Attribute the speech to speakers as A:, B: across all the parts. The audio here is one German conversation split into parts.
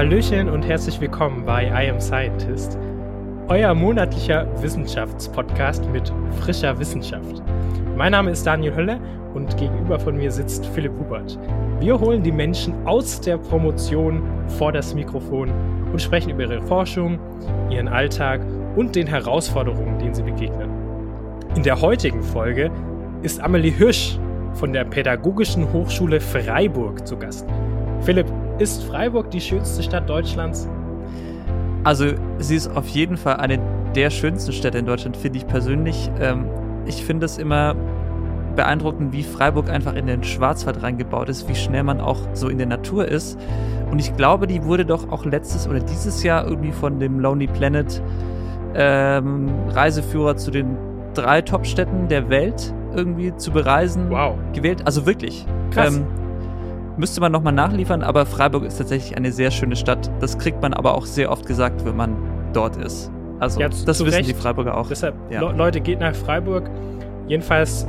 A: Hallöchen und herzlich willkommen bei I Am Scientist, euer monatlicher Wissenschaftspodcast mit frischer Wissenschaft. Mein Name ist Daniel Hölle und gegenüber von mir sitzt Philipp Hubert. Wir holen die Menschen aus der Promotion vor das Mikrofon und sprechen über ihre Forschung, ihren Alltag und den Herausforderungen, denen sie begegnen. In der heutigen Folge ist Amelie Hirsch von der Pädagogischen Hochschule Freiburg zu Gast. Philipp, ist Freiburg die schönste Stadt Deutschlands?
B: Also, sie ist auf jeden Fall eine der schönsten Städte in Deutschland, finde ich persönlich. Ähm, ich finde es immer beeindruckend, wie Freiburg einfach in den Schwarzwald reingebaut ist, wie schnell man auch so in der Natur ist. Und ich glaube, die wurde doch auch letztes oder dieses Jahr irgendwie von dem Lonely Planet ähm, Reiseführer zu den drei Top-Städten der Welt irgendwie zu bereisen
A: wow.
B: gewählt. Also wirklich. Krass. Ähm, müsste man nochmal nachliefern, aber Freiburg ist tatsächlich eine sehr schöne Stadt. Das kriegt man aber auch sehr oft gesagt, wenn man dort ist. Also, ja, das wissen Recht. die Freiburger auch.
A: Deshalb, ja. Le Leute, geht nach Freiburg. Jedenfalls,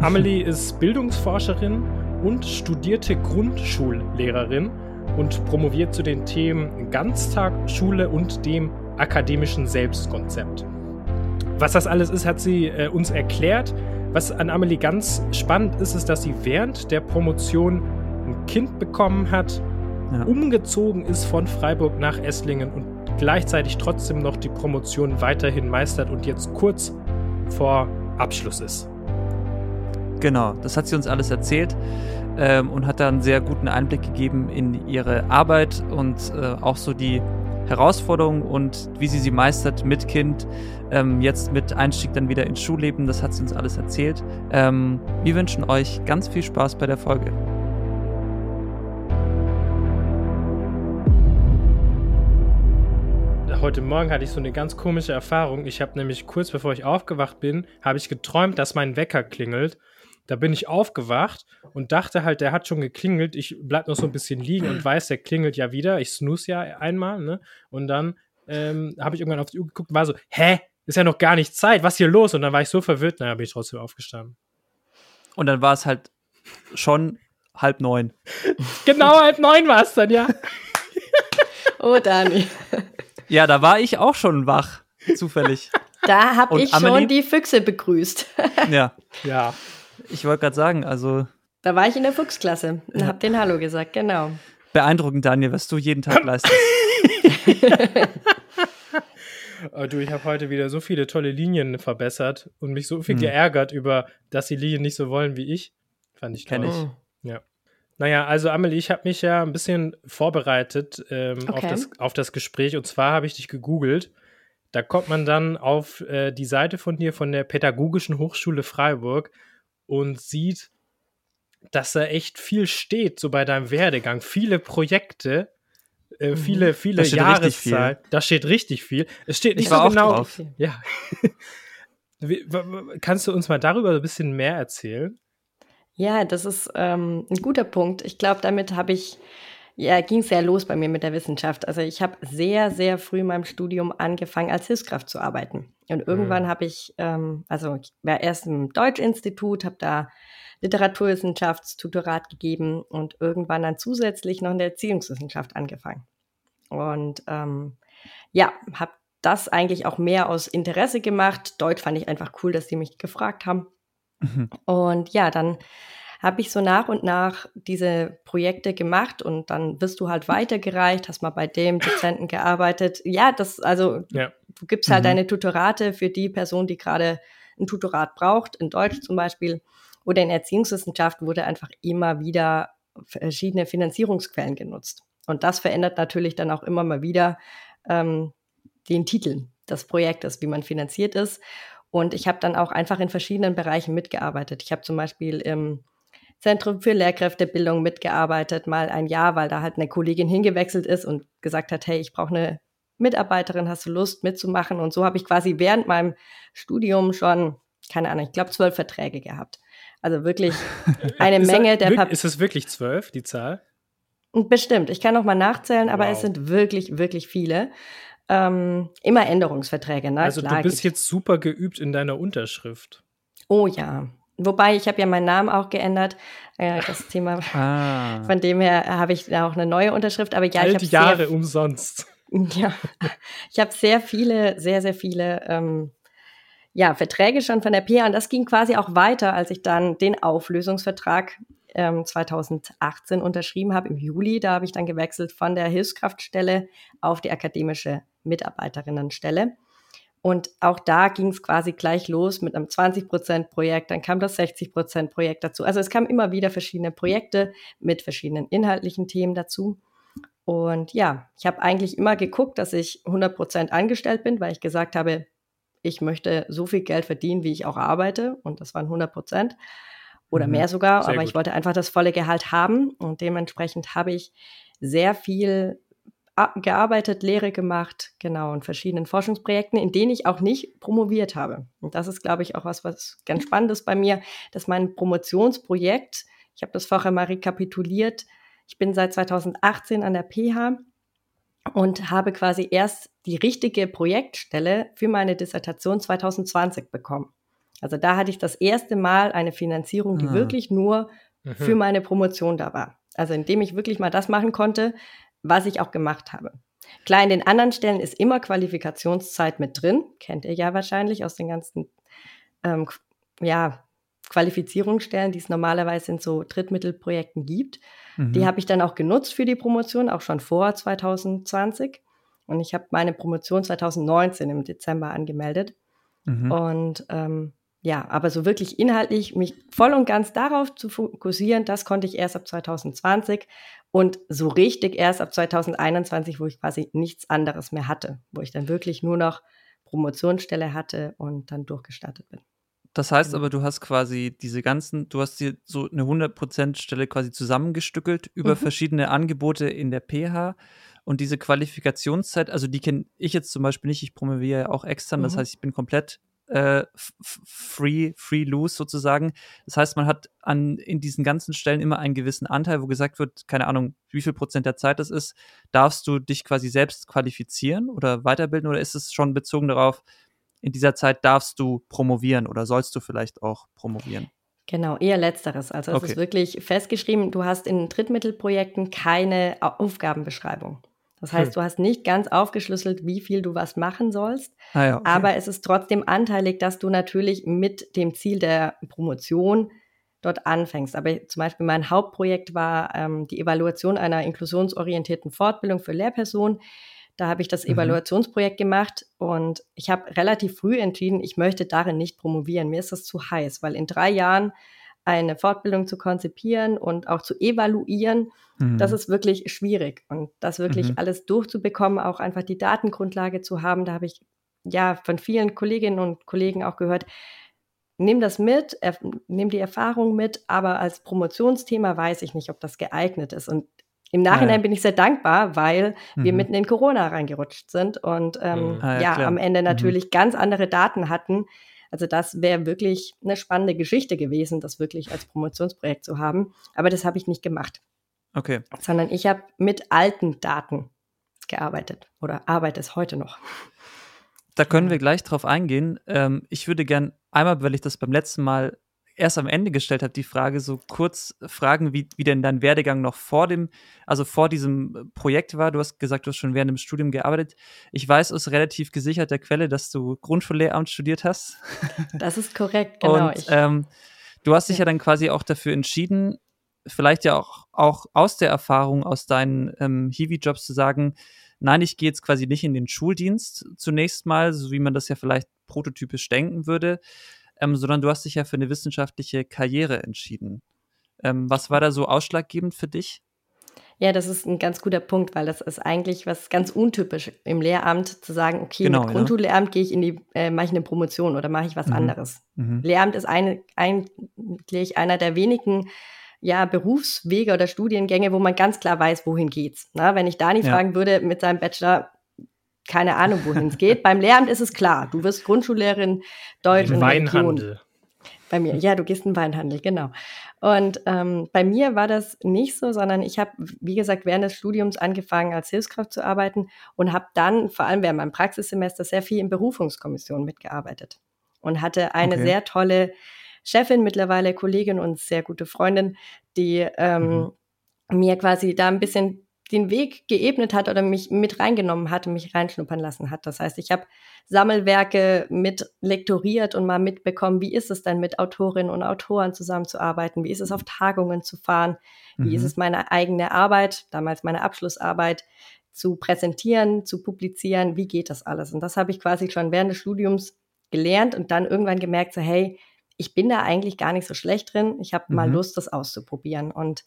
A: Amelie ist Bildungsforscherin und studierte Grundschullehrerin und promoviert zu den Themen Ganztag, Schule und dem akademischen Selbstkonzept. Was das alles ist, hat sie äh, uns erklärt. Was an Amelie ganz spannend ist, ist, dass sie während der Promotion Kind bekommen hat, ja. umgezogen ist von Freiburg nach Esslingen und gleichzeitig trotzdem noch die Promotion weiterhin meistert und jetzt kurz vor Abschluss ist.
B: Genau, das hat sie uns alles erzählt ähm, und hat da einen sehr guten Einblick gegeben in ihre Arbeit und äh, auch so die Herausforderungen und wie sie sie meistert mit Kind, ähm, jetzt mit Einstieg dann wieder ins Schulleben. Das hat sie uns alles erzählt. Ähm, wir wünschen euch ganz viel Spaß bei der Folge.
A: Heute Morgen hatte ich so eine ganz komische Erfahrung. Ich habe nämlich kurz bevor ich aufgewacht bin, habe ich geträumt, dass mein Wecker klingelt. Da bin ich aufgewacht und dachte halt, der hat schon geklingelt. Ich bleib noch so ein bisschen liegen und weiß, der klingelt ja wieder. Ich snooze ja einmal, ne? Und dann ähm, habe ich irgendwann auf die Uhr geguckt und war so, hä? Ist ja noch gar nicht Zeit, was ist hier los? Und dann war ich so verwirrt, naja, bin ich trotzdem aufgestanden.
B: Und dann war es halt schon halb neun.
A: genau halb neun war es dann, ja.
C: oh, Dani.
B: Ja, da war ich auch schon wach, zufällig.
C: Da habe ich Amelie? schon die Füchse begrüßt.
B: ja. Ja. Ich wollte gerade sagen, also.
C: Da war ich in der Fuchsklasse und ja. habe den Hallo gesagt, genau.
B: Beeindruckend, Daniel, was du jeden Tag leistest.
A: oh, du, ich habe heute wieder so viele tolle Linien verbessert und mich so viel hm. geärgert über, dass die Linien nicht so wollen wie ich. Fand ich
B: toll. Kenn ich.
A: Ja. Naja, also Amelie, ich habe mich ja ein bisschen vorbereitet ähm, okay. auf, das, auf das Gespräch und zwar habe ich dich gegoogelt. Da kommt man dann auf äh, die Seite von dir von der Pädagogischen Hochschule Freiburg und sieht, dass da echt viel steht, so bei deinem Werdegang. Viele Projekte, äh, mhm. viele, viele da Jahreszahlen. Da steht richtig viel. Es steht nicht ich so genau. Drauf. Ja. Kannst du uns mal darüber ein bisschen mehr erzählen?
C: Ja, das ist ähm, ein guter Punkt. Ich glaube, damit habe ich, ja, ging es ja los bei mir mit der Wissenschaft. Also ich habe sehr, sehr früh in meinem Studium angefangen, als Hilfskraft zu arbeiten. Und irgendwann mhm. habe ich, ähm, also ich war erst im Deutschinstitut, habe da Literaturwissenschaftstutorat gegeben und irgendwann dann zusätzlich noch in der Erziehungswissenschaft angefangen. Und ähm, ja, habe das eigentlich auch mehr aus Interesse gemacht. Deutsch fand ich einfach cool, dass die mich gefragt haben. Mhm. Und ja, dann habe ich so nach und nach diese Projekte gemacht und dann wirst du halt weitergereicht, hast mal bei dem Dozenten gearbeitet. Ja, das, also ja. du gibst halt mhm. deine Tutorate für die Person, die gerade ein Tutorat braucht, in Deutsch zum Beispiel. Oder in Erziehungswissenschaften wurde einfach immer wieder verschiedene Finanzierungsquellen genutzt. Und das verändert natürlich dann auch immer mal wieder ähm, den Titel des Projektes, wie man finanziert ist. Und ich habe dann auch einfach in verschiedenen Bereichen mitgearbeitet. Ich habe zum Beispiel im Zentrum für Lehrkräftebildung mitgearbeitet, mal ein Jahr, weil da halt eine Kollegin hingewechselt ist und gesagt hat, hey, ich brauche eine Mitarbeiterin, hast du Lust mitzumachen? Und so habe ich quasi während meinem Studium schon, keine Ahnung, ich glaube zwölf Verträge gehabt. Also wirklich eine Menge der
A: Papiere. Ist es wirklich zwölf, die Zahl?
C: Bestimmt. Ich kann noch mal nachzählen, aber wow. es sind wirklich, wirklich viele ähm, immer Änderungsverträge. Ne?
A: Also Klar, du bist jetzt super geübt in deiner Unterschrift.
C: Oh ja. Wobei, ich habe ja meinen Namen auch geändert. Äh, das Thema, ah. von dem her habe ich auch eine neue Unterschrift. Aber ja,
A: All
C: ich
A: die Jahre umsonst.
C: Ja, ich habe sehr viele, sehr, sehr viele ähm, ja, Verträge schon von der PA und das ging quasi auch weiter, als ich dann den Auflösungsvertrag ähm, 2018 unterschrieben habe, im Juli. Da habe ich dann gewechselt von der Hilfskraftstelle auf die akademische Mitarbeiterinnenstelle. Und auch da ging es quasi gleich los mit einem 20-Prozent-Projekt, dann kam das 60-Prozent-Projekt dazu. Also es kamen immer wieder verschiedene Projekte mit verschiedenen inhaltlichen Themen dazu. Und ja, ich habe eigentlich immer geguckt, dass ich 100 Prozent angestellt bin, weil ich gesagt habe, ich möchte so viel Geld verdienen, wie ich auch arbeite. Und das waren 100 Prozent oder mhm. mehr sogar. Sehr aber gut. ich wollte einfach das volle Gehalt haben. Und dementsprechend habe ich sehr viel gearbeitet, Lehre gemacht, genau, in verschiedenen Forschungsprojekten, in denen ich auch nicht promoviert habe. Und das ist, glaube ich, auch was, was ganz spannend ist bei mir, dass mein Promotionsprojekt, ich habe das vorher mal rekapituliert, ich bin seit 2018 an der PH und habe quasi erst die richtige Projektstelle für meine Dissertation 2020 bekommen. Also da hatte ich das erste Mal eine Finanzierung, die ah. wirklich nur mhm. für meine Promotion da war. Also indem ich wirklich mal das machen konnte, was ich auch gemacht habe. Klar, in den anderen Stellen ist immer Qualifikationszeit mit drin, kennt ihr ja wahrscheinlich aus den ganzen ähm, ja, Qualifizierungsstellen, die es normalerweise in so Drittmittelprojekten gibt. Mhm. Die habe ich dann auch genutzt für die Promotion, auch schon vor 2020. Und ich habe meine Promotion 2019 im Dezember angemeldet. Mhm. Und ähm, ja, aber so wirklich inhaltlich mich voll und ganz darauf zu fokussieren, das konnte ich erst ab 2020 und so richtig erst ab 2021, wo ich quasi nichts anderes mehr hatte, wo ich dann wirklich nur noch Promotionsstelle hatte und dann durchgestartet bin.
B: Das heißt genau. aber, du hast quasi diese ganzen, du hast dir so eine 100% Stelle quasi zusammengestückelt über mhm. verschiedene Angebote in der PH und diese Qualifikationszeit, also die kenne ich jetzt zum Beispiel nicht, ich promoviere ja auch extern, mhm. das heißt, ich bin komplett äh, free, free lose sozusagen. Das heißt, man hat an, in diesen ganzen Stellen immer einen gewissen Anteil, wo gesagt wird, keine Ahnung, wie viel Prozent der Zeit das ist, darfst du dich quasi selbst qualifizieren oder weiterbilden oder ist es schon bezogen darauf, in dieser Zeit darfst du promovieren oder sollst du vielleicht auch promovieren?
C: Genau, eher letzteres. Also es okay. ist wirklich festgeschrieben, du hast in Drittmittelprojekten keine Aufgabenbeschreibung. Das heißt, hm. du hast nicht ganz aufgeschlüsselt, wie viel du was machen sollst, ah ja, okay. aber es ist trotzdem anteilig, dass du natürlich mit dem Ziel der Promotion dort anfängst. Aber zum Beispiel mein Hauptprojekt war ähm, die Evaluation einer inklusionsorientierten Fortbildung für Lehrpersonen. Da habe ich das mhm. Evaluationsprojekt gemacht und ich habe relativ früh entschieden, ich möchte darin nicht promovieren. Mir ist das zu heiß, weil in drei Jahren eine Fortbildung zu konzipieren und auch zu evaluieren, mhm. das ist wirklich schwierig. Und das wirklich mhm. alles durchzubekommen, auch einfach die Datengrundlage zu haben, da habe ich ja von vielen Kolleginnen und Kollegen auch gehört, nimm das mit, nimm die Erfahrung mit, aber als Promotionsthema weiß ich nicht, ob das geeignet ist. Und im Nachhinein ja. bin ich sehr dankbar, weil mhm. wir mitten in Corona reingerutscht sind und ähm, mhm. ah, ja, ja am Ende mhm. natürlich mhm. ganz andere Daten hatten, also das wäre wirklich eine spannende Geschichte gewesen, das wirklich als Promotionsprojekt zu haben. Aber das habe ich nicht gemacht.
B: Okay.
C: Sondern ich habe mit alten Daten gearbeitet oder arbeite es heute noch.
B: Da können wir gleich drauf eingehen. Ähm, ich würde gern einmal, weil ich das beim letzten Mal erst am Ende gestellt habe, die Frage so kurz fragen, wie, wie denn dein Werdegang noch vor dem, also vor diesem Projekt war. Du hast gesagt, du hast schon während dem Studium gearbeitet. Ich weiß aus relativ gesicherter Quelle, dass du Grundschullehramt studiert hast.
C: Das ist korrekt, genau.
B: Und ähm, du hast dich ja. ja dann quasi auch dafür entschieden, vielleicht ja auch, auch aus der Erfahrung, aus deinen ähm, Hiwi-Jobs zu sagen, nein, ich gehe jetzt quasi nicht in den Schuldienst zunächst mal, so wie man das ja vielleicht prototypisch denken würde, ähm, sondern du hast dich ja für eine wissenschaftliche Karriere entschieden. Ähm, was war da so ausschlaggebend für dich?
C: Ja, das ist ein ganz guter Punkt, weil das ist eigentlich was ganz untypisch im Lehramt zu sagen, okay, genau, mit Grundschullehramt ja. gehe ich in die, äh, mache ich eine Promotion oder mache ich was mhm. anderes. Mhm. Lehramt ist eine, eigentlich einer der wenigen ja, Berufswege oder Studiengänge, wo man ganz klar weiß, wohin geht's. Na, wenn ich Dani ja. fragen würde mit seinem Bachelor, keine Ahnung, wohin es geht. Beim Lehramt ist es klar. Du wirst Grundschullehrerin Deutsch und
A: Weinhandel.
C: Bei mir, ja, du gehst in den Weinhandel, genau. Und ähm, bei mir war das nicht so, sondern ich habe, wie gesagt, während des Studiums angefangen, als Hilfskraft zu arbeiten und habe dann, vor allem während meinem Praxissemester, sehr viel in Berufungskommissionen mitgearbeitet und hatte eine okay. sehr tolle Chefin, mittlerweile Kollegin und sehr gute Freundin, die ähm, mhm. mir quasi da ein bisschen den Weg geebnet hat oder mich mit reingenommen hat und mich reinschnuppern lassen hat. Das heißt, ich habe Sammelwerke mit lektoriert und mal mitbekommen, wie ist es denn mit Autorinnen und Autoren zusammenzuarbeiten, wie ist es auf Tagungen zu fahren, wie mhm. ist es meine eigene Arbeit, damals meine Abschlussarbeit, zu präsentieren, zu publizieren, wie geht das alles? Und das habe ich quasi schon während des Studiums gelernt und dann irgendwann gemerkt, so hey, ich bin da eigentlich gar nicht so schlecht drin, ich habe mhm. mal Lust, das auszuprobieren. Und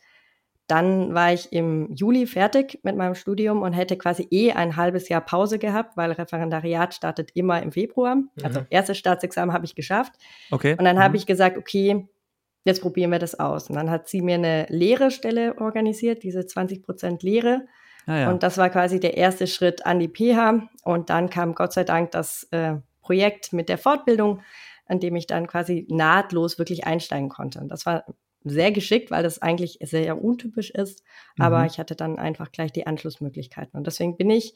C: dann war ich im Juli fertig mit meinem Studium und hätte quasi eh ein halbes Jahr Pause gehabt, weil Referendariat startet immer im Februar. Mhm. Also erstes Staatsexamen habe ich geschafft.
B: Okay.
C: Und dann mhm. habe ich gesagt, okay, jetzt probieren wir das aus. Und dann hat sie mir eine Lehrestelle organisiert, diese 20 Prozent Lehre. Ah, ja. Und das war quasi der erste Schritt an die PH. Und dann kam Gott sei Dank das äh, Projekt mit der Fortbildung, an dem ich dann quasi nahtlos wirklich einsteigen konnte. Und das war sehr geschickt, weil das eigentlich sehr untypisch ist. Aber mhm. ich hatte dann einfach gleich die Anschlussmöglichkeiten. Und deswegen bin ich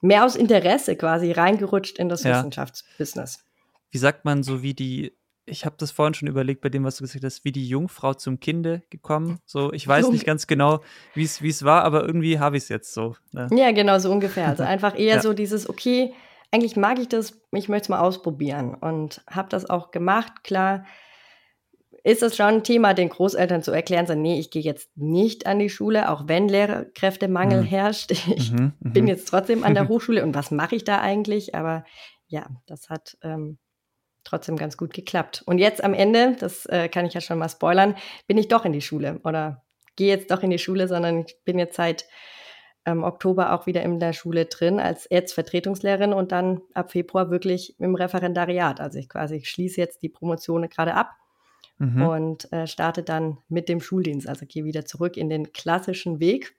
C: mehr aus Interesse quasi reingerutscht in das ja. Wissenschaftsbusiness.
B: Wie sagt man so wie die ich habe das vorhin schon überlegt bei dem, was du gesagt hast, wie die Jungfrau zum Kinde gekommen. So, ich weiß nicht ganz genau, wie es war, aber irgendwie habe ich es jetzt so.
C: Ne? Ja, genau, so ungefähr. Also einfach eher ja. so dieses, okay, eigentlich mag ich das, ich möchte es mal ausprobieren und habe das auch gemacht. Klar, ist es schon ein Thema, den Großeltern zu erklären, so, nee, ich gehe jetzt nicht an die Schule, auch wenn Lehrkräftemangel mhm. herrscht. Ich mhm, mhm. bin jetzt trotzdem an der Hochschule und was mache ich da eigentlich? Aber ja, das hat ähm, trotzdem ganz gut geklappt. Und jetzt am Ende, das äh, kann ich ja schon mal spoilern, bin ich doch in die Schule oder gehe jetzt doch in die Schule, sondern ich bin jetzt seit ähm, Oktober auch wieder in der Schule drin als Erzvertretungslehrerin und dann ab Februar wirklich im Referendariat. Also ich quasi ich schließe jetzt die Promotion gerade ab mhm. und äh, starte dann mit dem Schuldienst. Also gehe wieder zurück in den klassischen Weg.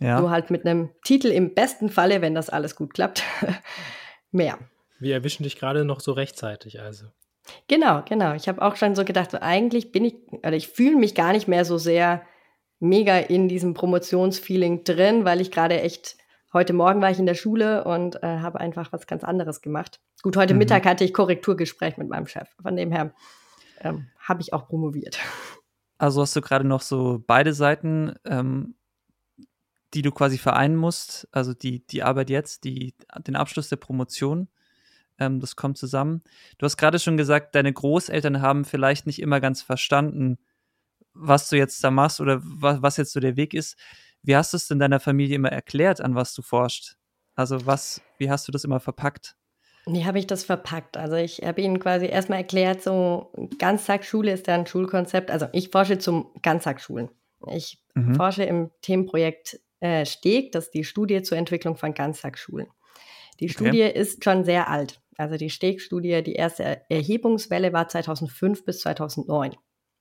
C: Ja. Nur halt mit einem Titel im besten Falle, wenn das alles gut klappt, mehr.
A: Wir erwischen dich gerade noch so rechtzeitig, also.
C: Genau, genau. Ich habe auch schon so gedacht, so eigentlich bin ich, oder ich fühle mich gar nicht mehr so sehr mega in diesem Promotionsfeeling drin, weil ich gerade echt, heute Morgen war ich in der Schule und äh, habe einfach was ganz anderes gemacht. Gut, heute mhm. Mittag hatte ich Korrekturgespräch mit meinem Chef. Von dem her ähm, habe ich auch promoviert.
B: Also hast du gerade noch so beide Seiten, ähm, die du quasi vereinen musst, also die, die Arbeit jetzt, die, den Abschluss der Promotion ähm, das kommt zusammen. Du hast gerade schon gesagt, deine Großeltern haben vielleicht nicht immer ganz verstanden, was du jetzt da machst oder was, was jetzt so der Weg ist. Wie hast du es denn deiner Familie immer erklärt, an was du forschst? Also was, wie hast du das immer verpackt?
C: Wie habe ich das verpackt? Also ich habe ihnen quasi erstmal erklärt, so Ganztagsschule ist ja ein Schulkonzept. Also ich forsche zum Ganztagsschulen. Ich mhm. forsche im Themenprojekt äh, STEG, das ist die Studie zur Entwicklung von Ganztagsschulen. Die okay. Studie ist schon sehr alt. Also die Steg-Studie, die erste Erhebungswelle war 2005 bis 2009.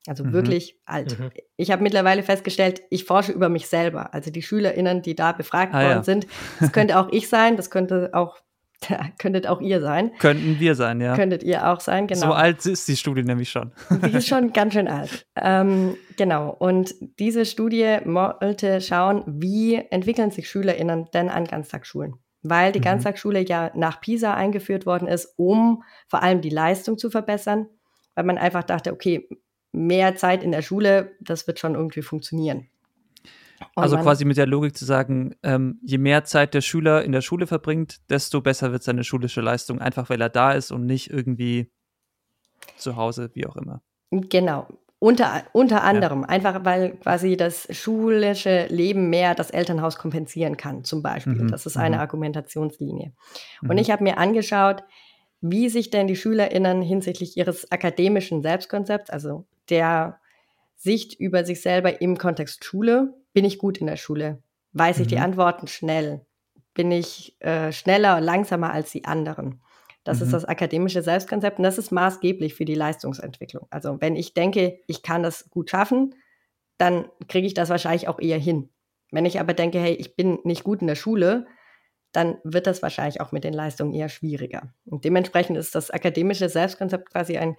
C: Also mhm. wirklich alt. Mhm. Ich habe mittlerweile festgestellt, ich forsche über mich selber. Also die SchülerInnen, die da befragt ah, worden ja. sind, das könnte auch ich sein, das könnte auch, könntet auch ihr sein.
B: Könnten wir sein, ja.
C: Könntet ihr auch sein, genau.
B: So alt ist die Studie nämlich schon.
C: Die ist schon ganz schön alt. Ähm, genau. Und diese Studie wollte schauen, wie entwickeln sich SchülerInnen denn an Ganztagsschulen weil die mhm. Ganztagsschule ja nach PISA eingeführt worden ist, um vor allem die Leistung zu verbessern, weil man einfach dachte, okay, mehr Zeit in der Schule, das wird schon irgendwie funktionieren.
B: Also quasi mit der Logik zu sagen, ähm, je mehr Zeit der Schüler in der Schule verbringt, desto besser wird seine schulische Leistung, einfach weil er da ist und nicht irgendwie zu Hause, wie auch immer.
C: Genau. Unter, unter anderem, ja. einfach weil quasi das schulische Leben mehr das Elternhaus kompensieren kann, zum Beispiel. Mhm. Das ist eine mhm. Argumentationslinie. Und mhm. ich habe mir angeschaut, wie sich denn die SchülerInnen hinsichtlich ihres akademischen Selbstkonzepts, also der Sicht über sich selber im Kontext Schule, bin ich gut in der Schule? Weiß ich die mhm. Antworten schnell? Bin ich äh, schneller, langsamer als die anderen? Das mhm. ist das akademische Selbstkonzept und das ist maßgeblich für die Leistungsentwicklung. Also wenn ich denke, ich kann das gut schaffen, dann kriege ich das wahrscheinlich auch eher hin. Wenn ich aber denke, hey, ich bin nicht gut in der Schule, dann wird das wahrscheinlich auch mit den Leistungen eher schwieriger. Und dementsprechend ist das akademische Selbstkonzept quasi ein,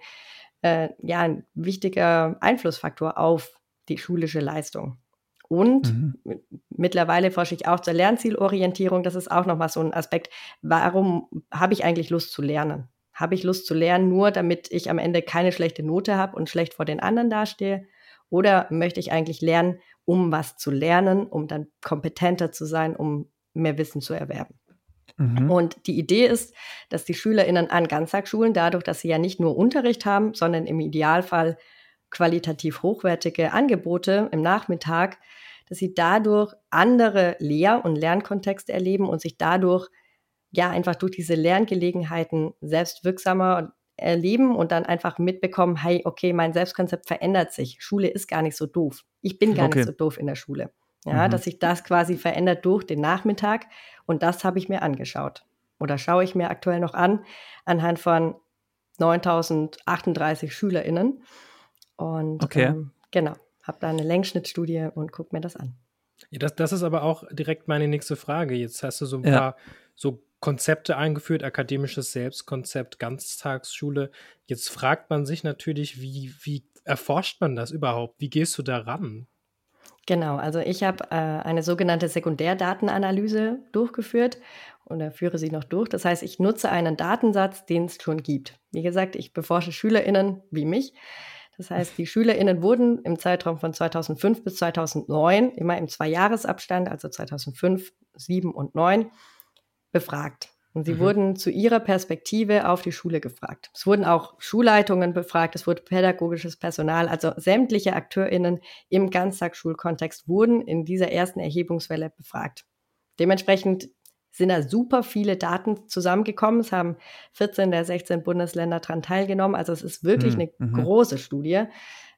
C: äh, ja, ein wichtiger Einflussfaktor auf die schulische Leistung. Und mhm. mittlerweile forsche ich auch zur Lernzielorientierung. Das ist auch nochmal so ein Aspekt. Warum habe ich eigentlich Lust zu lernen? Habe ich Lust zu lernen, nur damit ich am Ende keine schlechte Note habe und schlecht vor den anderen dastehe? Oder möchte ich eigentlich lernen, um was zu lernen, um dann kompetenter zu sein, um mehr Wissen zu erwerben? Mhm. Und die Idee ist, dass die SchülerInnen an Ganztagsschulen dadurch, dass sie ja nicht nur Unterricht haben, sondern im Idealfall qualitativ hochwertige Angebote im Nachmittag, dass sie dadurch andere Lehr- und Lernkontexte erleben und sich dadurch ja einfach durch diese Lerngelegenheiten selbstwirksamer erleben und dann einfach mitbekommen, hey, okay, mein Selbstkonzept verändert sich. Schule ist gar nicht so doof. Ich bin gar okay. nicht so doof in der Schule. Ja, mhm. dass sich das quasi verändert durch den Nachmittag und das habe ich mir angeschaut oder schaue ich mir aktuell noch an anhand von 9038 SchülerInnen. Und okay. ähm, genau, habe da eine Längsschnittstudie und gucke mir das an.
A: Ja, das, das ist aber auch direkt meine nächste Frage. Jetzt hast du so ein ja. paar so Konzepte eingeführt, akademisches Selbstkonzept, Ganztagsschule. Jetzt fragt man sich natürlich, wie, wie erforscht man das überhaupt? Wie gehst du da ran?
C: Genau, also ich habe äh, eine sogenannte Sekundärdatenanalyse durchgeführt oder führe sie noch durch. Das heißt, ich nutze einen Datensatz, den es schon gibt. Wie gesagt, ich beforsche SchülerInnen wie mich. Das heißt, die SchülerInnen wurden im Zeitraum von 2005 bis 2009, immer im Zweijahresabstand, also 2005, 7 und 9, befragt. Und sie mhm. wurden zu ihrer Perspektive auf die Schule gefragt. Es wurden auch Schulleitungen befragt, es wurde pädagogisches Personal, also sämtliche AkteurInnen im Ganztagsschulkontext wurden in dieser ersten Erhebungswelle befragt. Dementsprechend sind da super viele Daten zusammengekommen. Es haben 14 der 16 Bundesländer daran teilgenommen. Also es ist wirklich mhm. eine mhm. große Studie.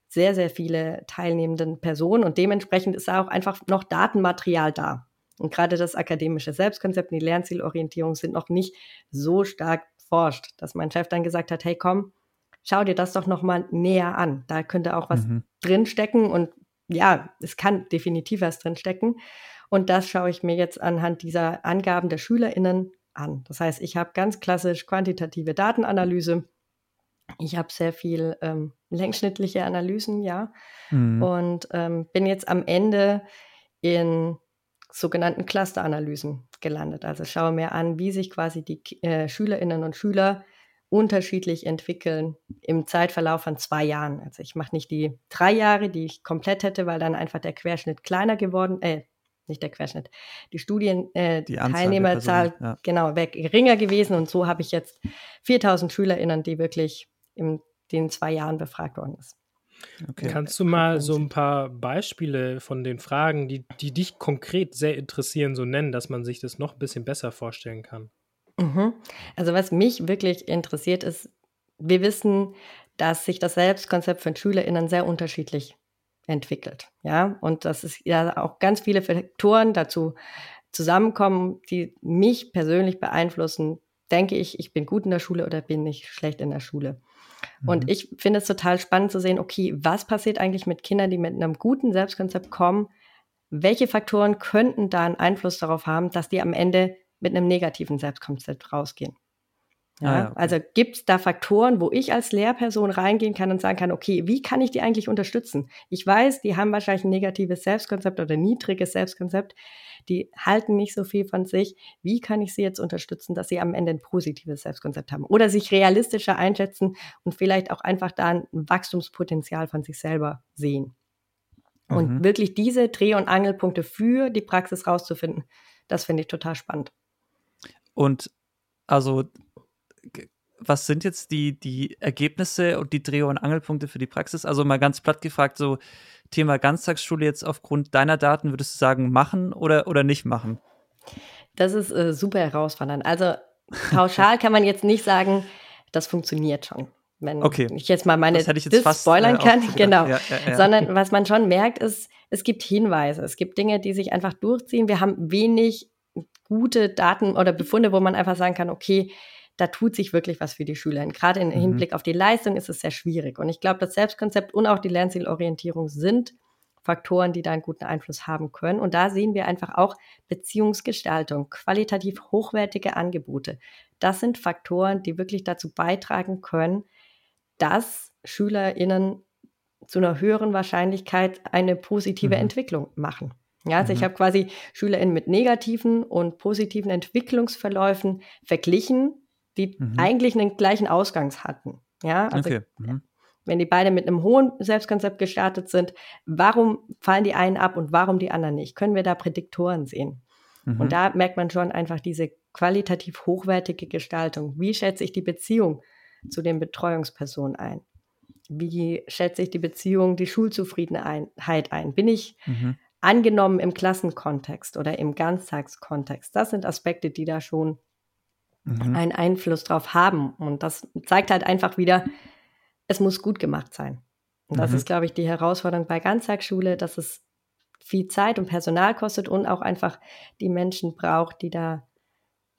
C: Sehr, sehr viele teilnehmenden Personen und dementsprechend ist da auch einfach noch Datenmaterial da. Und gerade das akademische Selbstkonzept und die Lernzielorientierung sind noch nicht so stark forscht, dass mein Chef dann gesagt hat, hey komm, schau dir das doch noch mal näher an. Da könnte auch was mhm. drinstecken und ja, es kann definitiv was drinstecken. Und das schaue ich mir jetzt anhand dieser Angaben der SchülerInnen an. Das heißt, ich habe ganz klassisch quantitative Datenanalyse. Ich habe sehr viel ähm, längsschnittliche Analysen, ja. Mhm. Und ähm, bin jetzt am Ende in sogenannten Clusteranalysen gelandet. Also schaue mir an, wie sich quasi die äh, Schülerinnen und Schüler unterschiedlich entwickeln im Zeitverlauf von zwei Jahren. Also ich mache nicht die drei Jahre, die ich komplett hätte, weil dann einfach der Querschnitt kleiner geworden, äh, nicht der Querschnitt, die Studien, äh, die Teilnehmerzahl, ja. genau, wäre geringer gewesen und so habe ich jetzt 4000 SchülerInnen, die wirklich in den zwei Jahren befragt worden ist.
A: Okay. Kannst du mal so ein paar Beispiele von den Fragen, die, die dich konkret sehr interessieren, so nennen, dass man sich das noch ein bisschen besser vorstellen kann?
C: Mhm. Also was mich wirklich interessiert ist, wir wissen, dass sich das Selbstkonzept von SchülerInnen sehr unterschiedlich entwickelt. Ja, und dass es ja auch ganz viele Faktoren dazu zusammenkommen, die mich persönlich beeinflussen. Denke ich, ich bin gut in der Schule oder bin ich schlecht in der Schule? Und mhm. ich finde es total spannend zu sehen, okay, was passiert eigentlich mit Kindern, die mit einem guten Selbstkonzept kommen? Welche Faktoren könnten da einen Einfluss darauf haben, dass die am Ende mit einem negativen Selbstkonzept rausgehen? Ja, ah, okay. Also gibt es da Faktoren, wo ich als Lehrperson reingehen kann und sagen kann, okay, wie kann ich die eigentlich unterstützen? Ich weiß, die haben wahrscheinlich ein negatives Selbstkonzept oder niedriges Selbstkonzept. Die halten nicht so viel von sich. Wie kann ich sie jetzt unterstützen, dass sie am Ende ein positives Selbstkonzept haben? Oder sich realistischer einschätzen und vielleicht auch einfach da ein Wachstumspotenzial von sich selber sehen. Und mhm. wirklich diese Dreh- und Angelpunkte für die Praxis rauszufinden, das finde ich total spannend.
B: Und also was sind jetzt die, die Ergebnisse und die Dreh- und Angelpunkte für die Praxis? Also mal ganz platt gefragt, so Thema Ganztagsschule jetzt aufgrund deiner Daten, würdest du sagen, machen oder, oder nicht machen?
C: Das ist äh, super herausfordernd. Also pauschal kann man jetzt nicht sagen, das funktioniert schon. Wenn okay. ich jetzt mal meine das jetzt fast, spoilern äh, kann, genau. Ja, ja, ja. Sondern was man schon merkt, ist, es gibt Hinweise, es gibt Dinge, die sich einfach durchziehen. Wir haben wenig gute Daten oder Befunde, wo man einfach sagen kann, okay, da tut sich wirklich was für die Schüler. Gerade im mhm. Hinblick auf die Leistung ist es sehr schwierig. Und ich glaube, das Selbstkonzept und auch die Lernzielorientierung sind Faktoren, die da einen guten Einfluss haben können. Und da sehen wir einfach auch Beziehungsgestaltung, qualitativ hochwertige Angebote. Das sind Faktoren, die wirklich dazu beitragen können, dass SchülerInnen zu einer höheren Wahrscheinlichkeit eine positive mhm. Entwicklung machen. Ja, also mhm. ich habe quasi SchülerInnen mit negativen und positiven Entwicklungsverläufen verglichen die mhm. eigentlich einen gleichen Ausgangs hatten. Ja, also
B: okay. mhm.
C: wenn die beide mit einem hohen Selbstkonzept gestartet sind, warum fallen die einen ab und warum die anderen nicht? Können wir da Prädiktoren sehen? Mhm. Und da merkt man schon einfach diese qualitativ hochwertige Gestaltung. Wie schätze ich die Beziehung zu den Betreuungspersonen ein? Wie schätze ich die Beziehung, die Schulzufriedenheit ein? Bin ich mhm. angenommen im Klassenkontext oder im Ganztagskontext? Das sind Aspekte, die da schon mhm. einen Einfluss drauf haben. Und das zeigt halt einfach wieder, es muss gut gemacht sein. Und das mhm. ist, glaube ich, die Herausforderung bei Ganztagsschule, dass es viel Zeit und Personal kostet und auch einfach die Menschen braucht, die da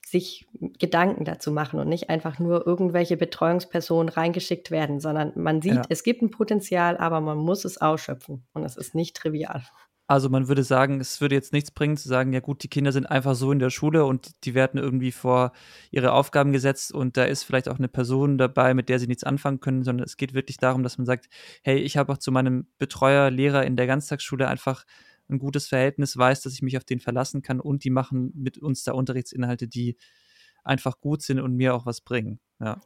C: sich Gedanken dazu machen und nicht einfach nur irgendwelche Betreuungspersonen reingeschickt werden, sondern man sieht, ja. es gibt ein Potenzial, aber man muss es ausschöpfen und es ist nicht trivial.
B: Also man würde sagen, es würde jetzt nichts bringen zu sagen, ja gut, die Kinder sind einfach so in der Schule und die werden irgendwie vor ihre Aufgaben gesetzt und da ist vielleicht auch eine Person dabei, mit der sie nichts anfangen können, sondern es geht wirklich darum, dass man sagt, hey, ich habe auch zu meinem Betreuer, Lehrer in der Ganztagsschule einfach ein gutes Verhältnis, weiß, dass ich mich auf den verlassen kann und die machen mit uns da Unterrichtsinhalte, die einfach gut sind und mir auch was bringen. Ja.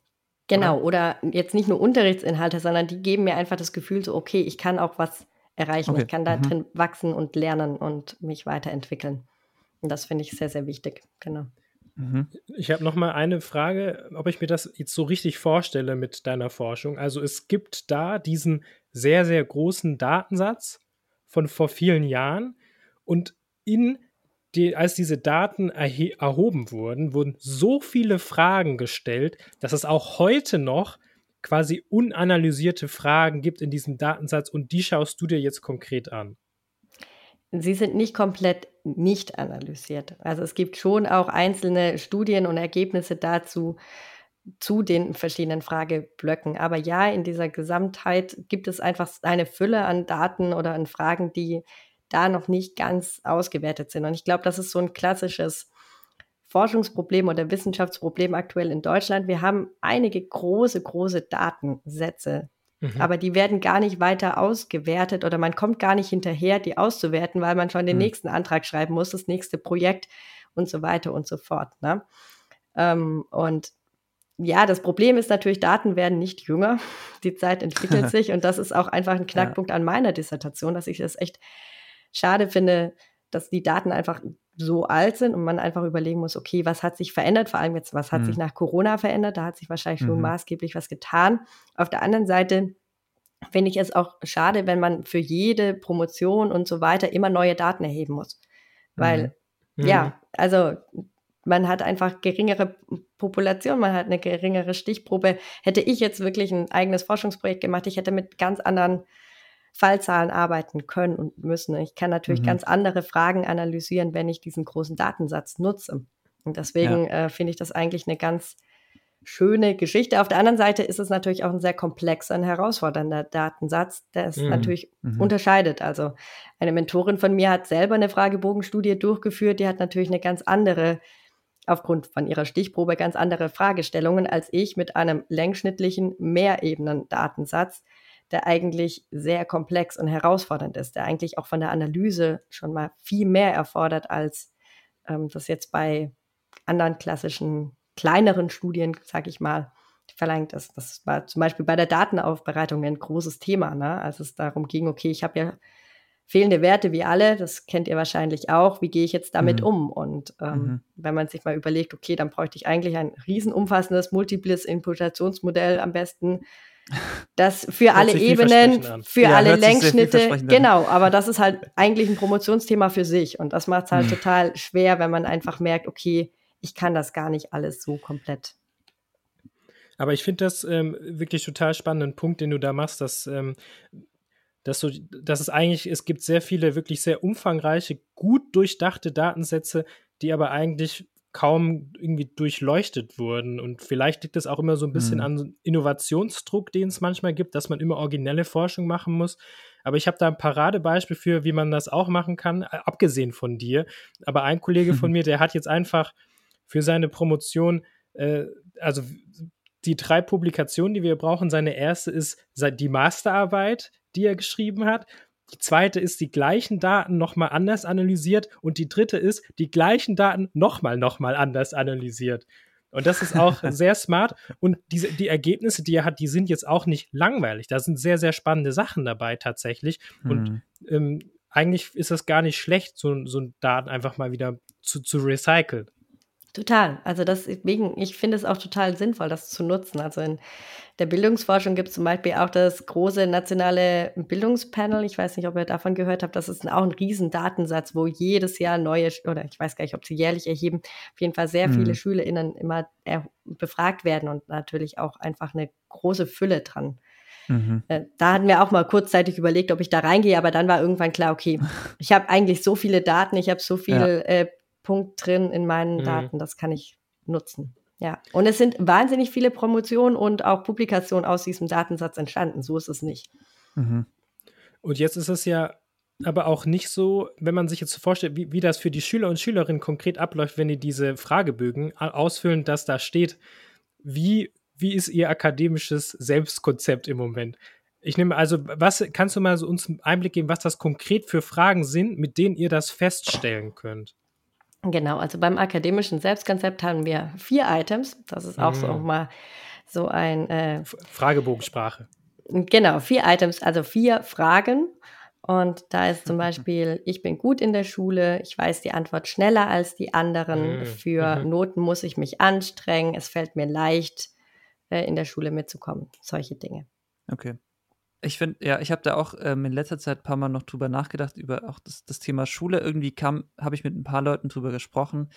C: Genau, oder jetzt nicht nur Unterrichtsinhalte, sondern die geben mir einfach das Gefühl, so, okay, ich kann auch was erreichen. Okay. Ich kann da mhm. drin wachsen und lernen und mich weiterentwickeln. Und das finde ich sehr, sehr wichtig. Genau.
A: Mhm. Ich habe noch mal eine Frage, ob ich mir das jetzt so richtig vorstelle mit deiner Forschung. Also es gibt da diesen sehr, sehr großen Datensatz von vor vielen Jahren und in die, als diese Daten erhoben wurden, wurden so viele Fragen gestellt, dass es auch heute noch quasi unanalysierte Fragen gibt in diesem Datensatz und die schaust du dir jetzt konkret an.
C: Sie sind nicht komplett nicht analysiert. Also es gibt schon auch einzelne Studien und Ergebnisse dazu, zu den verschiedenen Frageblöcken. Aber ja, in dieser Gesamtheit gibt es einfach eine Fülle an Daten oder an Fragen, die da noch nicht ganz ausgewertet sind. Und ich glaube, das ist so ein klassisches Forschungsproblem oder Wissenschaftsproblem aktuell in Deutschland. Wir haben einige große, große Datensätze, mhm. aber die werden gar nicht weiter ausgewertet oder man kommt gar nicht hinterher, die auszuwerten, weil man schon den mhm. nächsten Antrag schreiben muss, das nächste Projekt und so weiter und so fort. Ne? Ähm, und ja, das Problem ist natürlich, Daten werden nicht jünger. Die Zeit entwickelt sich und das ist auch einfach ein Knackpunkt ja. an meiner Dissertation, dass ich es echt schade finde, dass die Daten einfach so alt sind und man einfach überlegen muss, okay, was hat sich verändert? Vor allem jetzt, was hat mhm. sich nach Corona verändert? Da hat sich wahrscheinlich schon mhm. maßgeblich was getan. Auf der anderen Seite finde ich es auch schade, wenn man für jede Promotion und so weiter immer neue Daten erheben muss. Weil, mhm. ja, mhm. also man hat einfach geringere Population, man hat eine geringere Stichprobe. Hätte ich jetzt wirklich ein eigenes Forschungsprojekt gemacht, ich hätte mit ganz anderen Fallzahlen arbeiten können und müssen. Ich kann natürlich mhm. ganz andere Fragen analysieren, wenn ich diesen großen Datensatz nutze. Und deswegen ja. äh, finde ich das eigentlich eine ganz schöne Geschichte. Auf der anderen Seite ist es natürlich auch ein sehr komplexer und herausfordernder Datensatz, der es mhm. natürlich mhm. unterscheidet. Also eine Mentorin von mir hat selber eine Fragebogenstudie durchgeführt, die hat natürlich eine ganz andere aufgrund von ihrer Stichprobe ganz andere Fragestellungen als ich mit einem längsschnittlichen Mehrebenen-Datensatz, der eigentlich sehr komplex und herausfordernd ist, der eigentlich auch von der Analyse schon mal viel mehr erfordert, als ähm, das jetzt bei anderen klassischen kleineren Studien, sage ich mal, verlangt ist. Das war zum Beispiel bei der Datenaufbereitung ein großes Thema, ne? als es darum ging, okay, ich habe ja fehlende Werte wie alle, das kennt ihr wahrscheinlich auch, wie gehe ich jetzt damit mhm. um? Und ähm, mhm. wenn man sich mal überlegt, okay, dann bräuchte ich eigentlich ein riesenumfassendes multiples Imputationsmodell am besten, das für alle Ebenen, für ja, alle Längsschnitte, genau, aber das ist halt eigentlich ein Promotionsthema für sich und das macht es halt mhm. total schwer, wenn man einfach merkt, okay, ich kann das gar nicht alles so komplett.
A: Aber ich finde das ähm, wirklich total spannenden Punkt, den du da machst, dass ähm, dass, so, dass es eigentlich, es gibt sehr viele wirklich sehr umfangreiche, gut durchdachte Datensätze, die aber eigentlich kaum irgendwie durchleuchtet wurden. Und vielleicht liegt es auch immer so ein bisschen mhm. an Innovationsdruck, den es manchmal gibt, dass man immer originelle Forschung machen muss. Aber ich habe da ein Paradebeispiel für, wie man das auch machen kann, äh, abgesehen von dir. Aber ein Kollege von mir, der hat jetzt einfach für seine Promotion, äh, also die drei Publikationen, die wir brauchen, seine erste ist die Masterarbeit, die er geschrieben hat. Die zweite ist die gleichen Daten nochmal anders analysiert und die dritte ist die gleichen Daten nochmal nochmal anders analysiert. Und das ist auch sehr smart. Und diese, die Ergebnisse, die er hat, die sind jetzt auch nicht langweilig. Da sind sehr, sehr spannende Sachen dabei tatsächlich. Mhm. Und ähm, eigentlich ist das gar nicht schlecht, so, so Daten einfach mal wieder zu, zu recyceln.
C: Total. Also deswegen, ich finde es auch total sinnvoll, das zu nutzen. Also in der Bildungsforschung gibt es zum Beispiel auch das große nationale Bildungspanel. Ich weiß nicht, ob ihr davon gehört habt. Das ist auch ein Riesendatensatz, wo jedes Jahr neue, oder ich weiß gar nicht, ob sie jährlich erheben, auf jeden Fall sehr mhm. viele SchülerInnen immer befragt werden und natürlich auch einfach eine große Fülle dran. Mhm. Äh, da hatten wir auch mal kurzzeitig überlegt, ob ich da reingehe, aber dann war irgendwann klar, okay, ich habe eigentlich so viele Daten, ich habe so viel ja. äh, Punkt drin in meinen mhm. Daten, das kann ich nutzen. Ja, und es sind wahnsinnig viele Promotionen und auch Publikationen aus diesem Datensatz entstanden. So ist es nicht.
A: Mhm. Und jetzt ist es ja aber auch nicht so, wenn man sich jetzt vorstellt, wie, wie das für die Schüler und Schülerinnen konkret abläuft, wenn die diese Fragebögen ausfüllen, dass da steht, wie, wie ist ihr akademisches Selbstkonzept im Moment? Ich nehme also, was kannst du mal so uns einen Einblick geben, was das konkret für Fragen sind, mit denen ihr das feststellen könnt?
C: Genau, also beim akademischen Selbstkonzept haben wir vier Items. Das ist auch mm. so mal so ein äh,
A: Fragebogensprache.
C: Genau, vier Items, also vier Fragen. Und da ist zum Beispiel, ich bin gut in der Schule, ich weiß die Antwort schneller als die anderen, mm. für mhm. Noten muss ich mich anstrengen, es fällt mir leicht, äh, in der Schule mitzukommen. Solche Dinge.
B: Okay. Ich finde, ja, ich habe da auch ähm, in letzter Zeit ein paar Mal noch drüber nachgedacht, über auch das, das Thema Schule. Irgendwie kam, habe ich mit ein paar Leuten drüber gesprochen.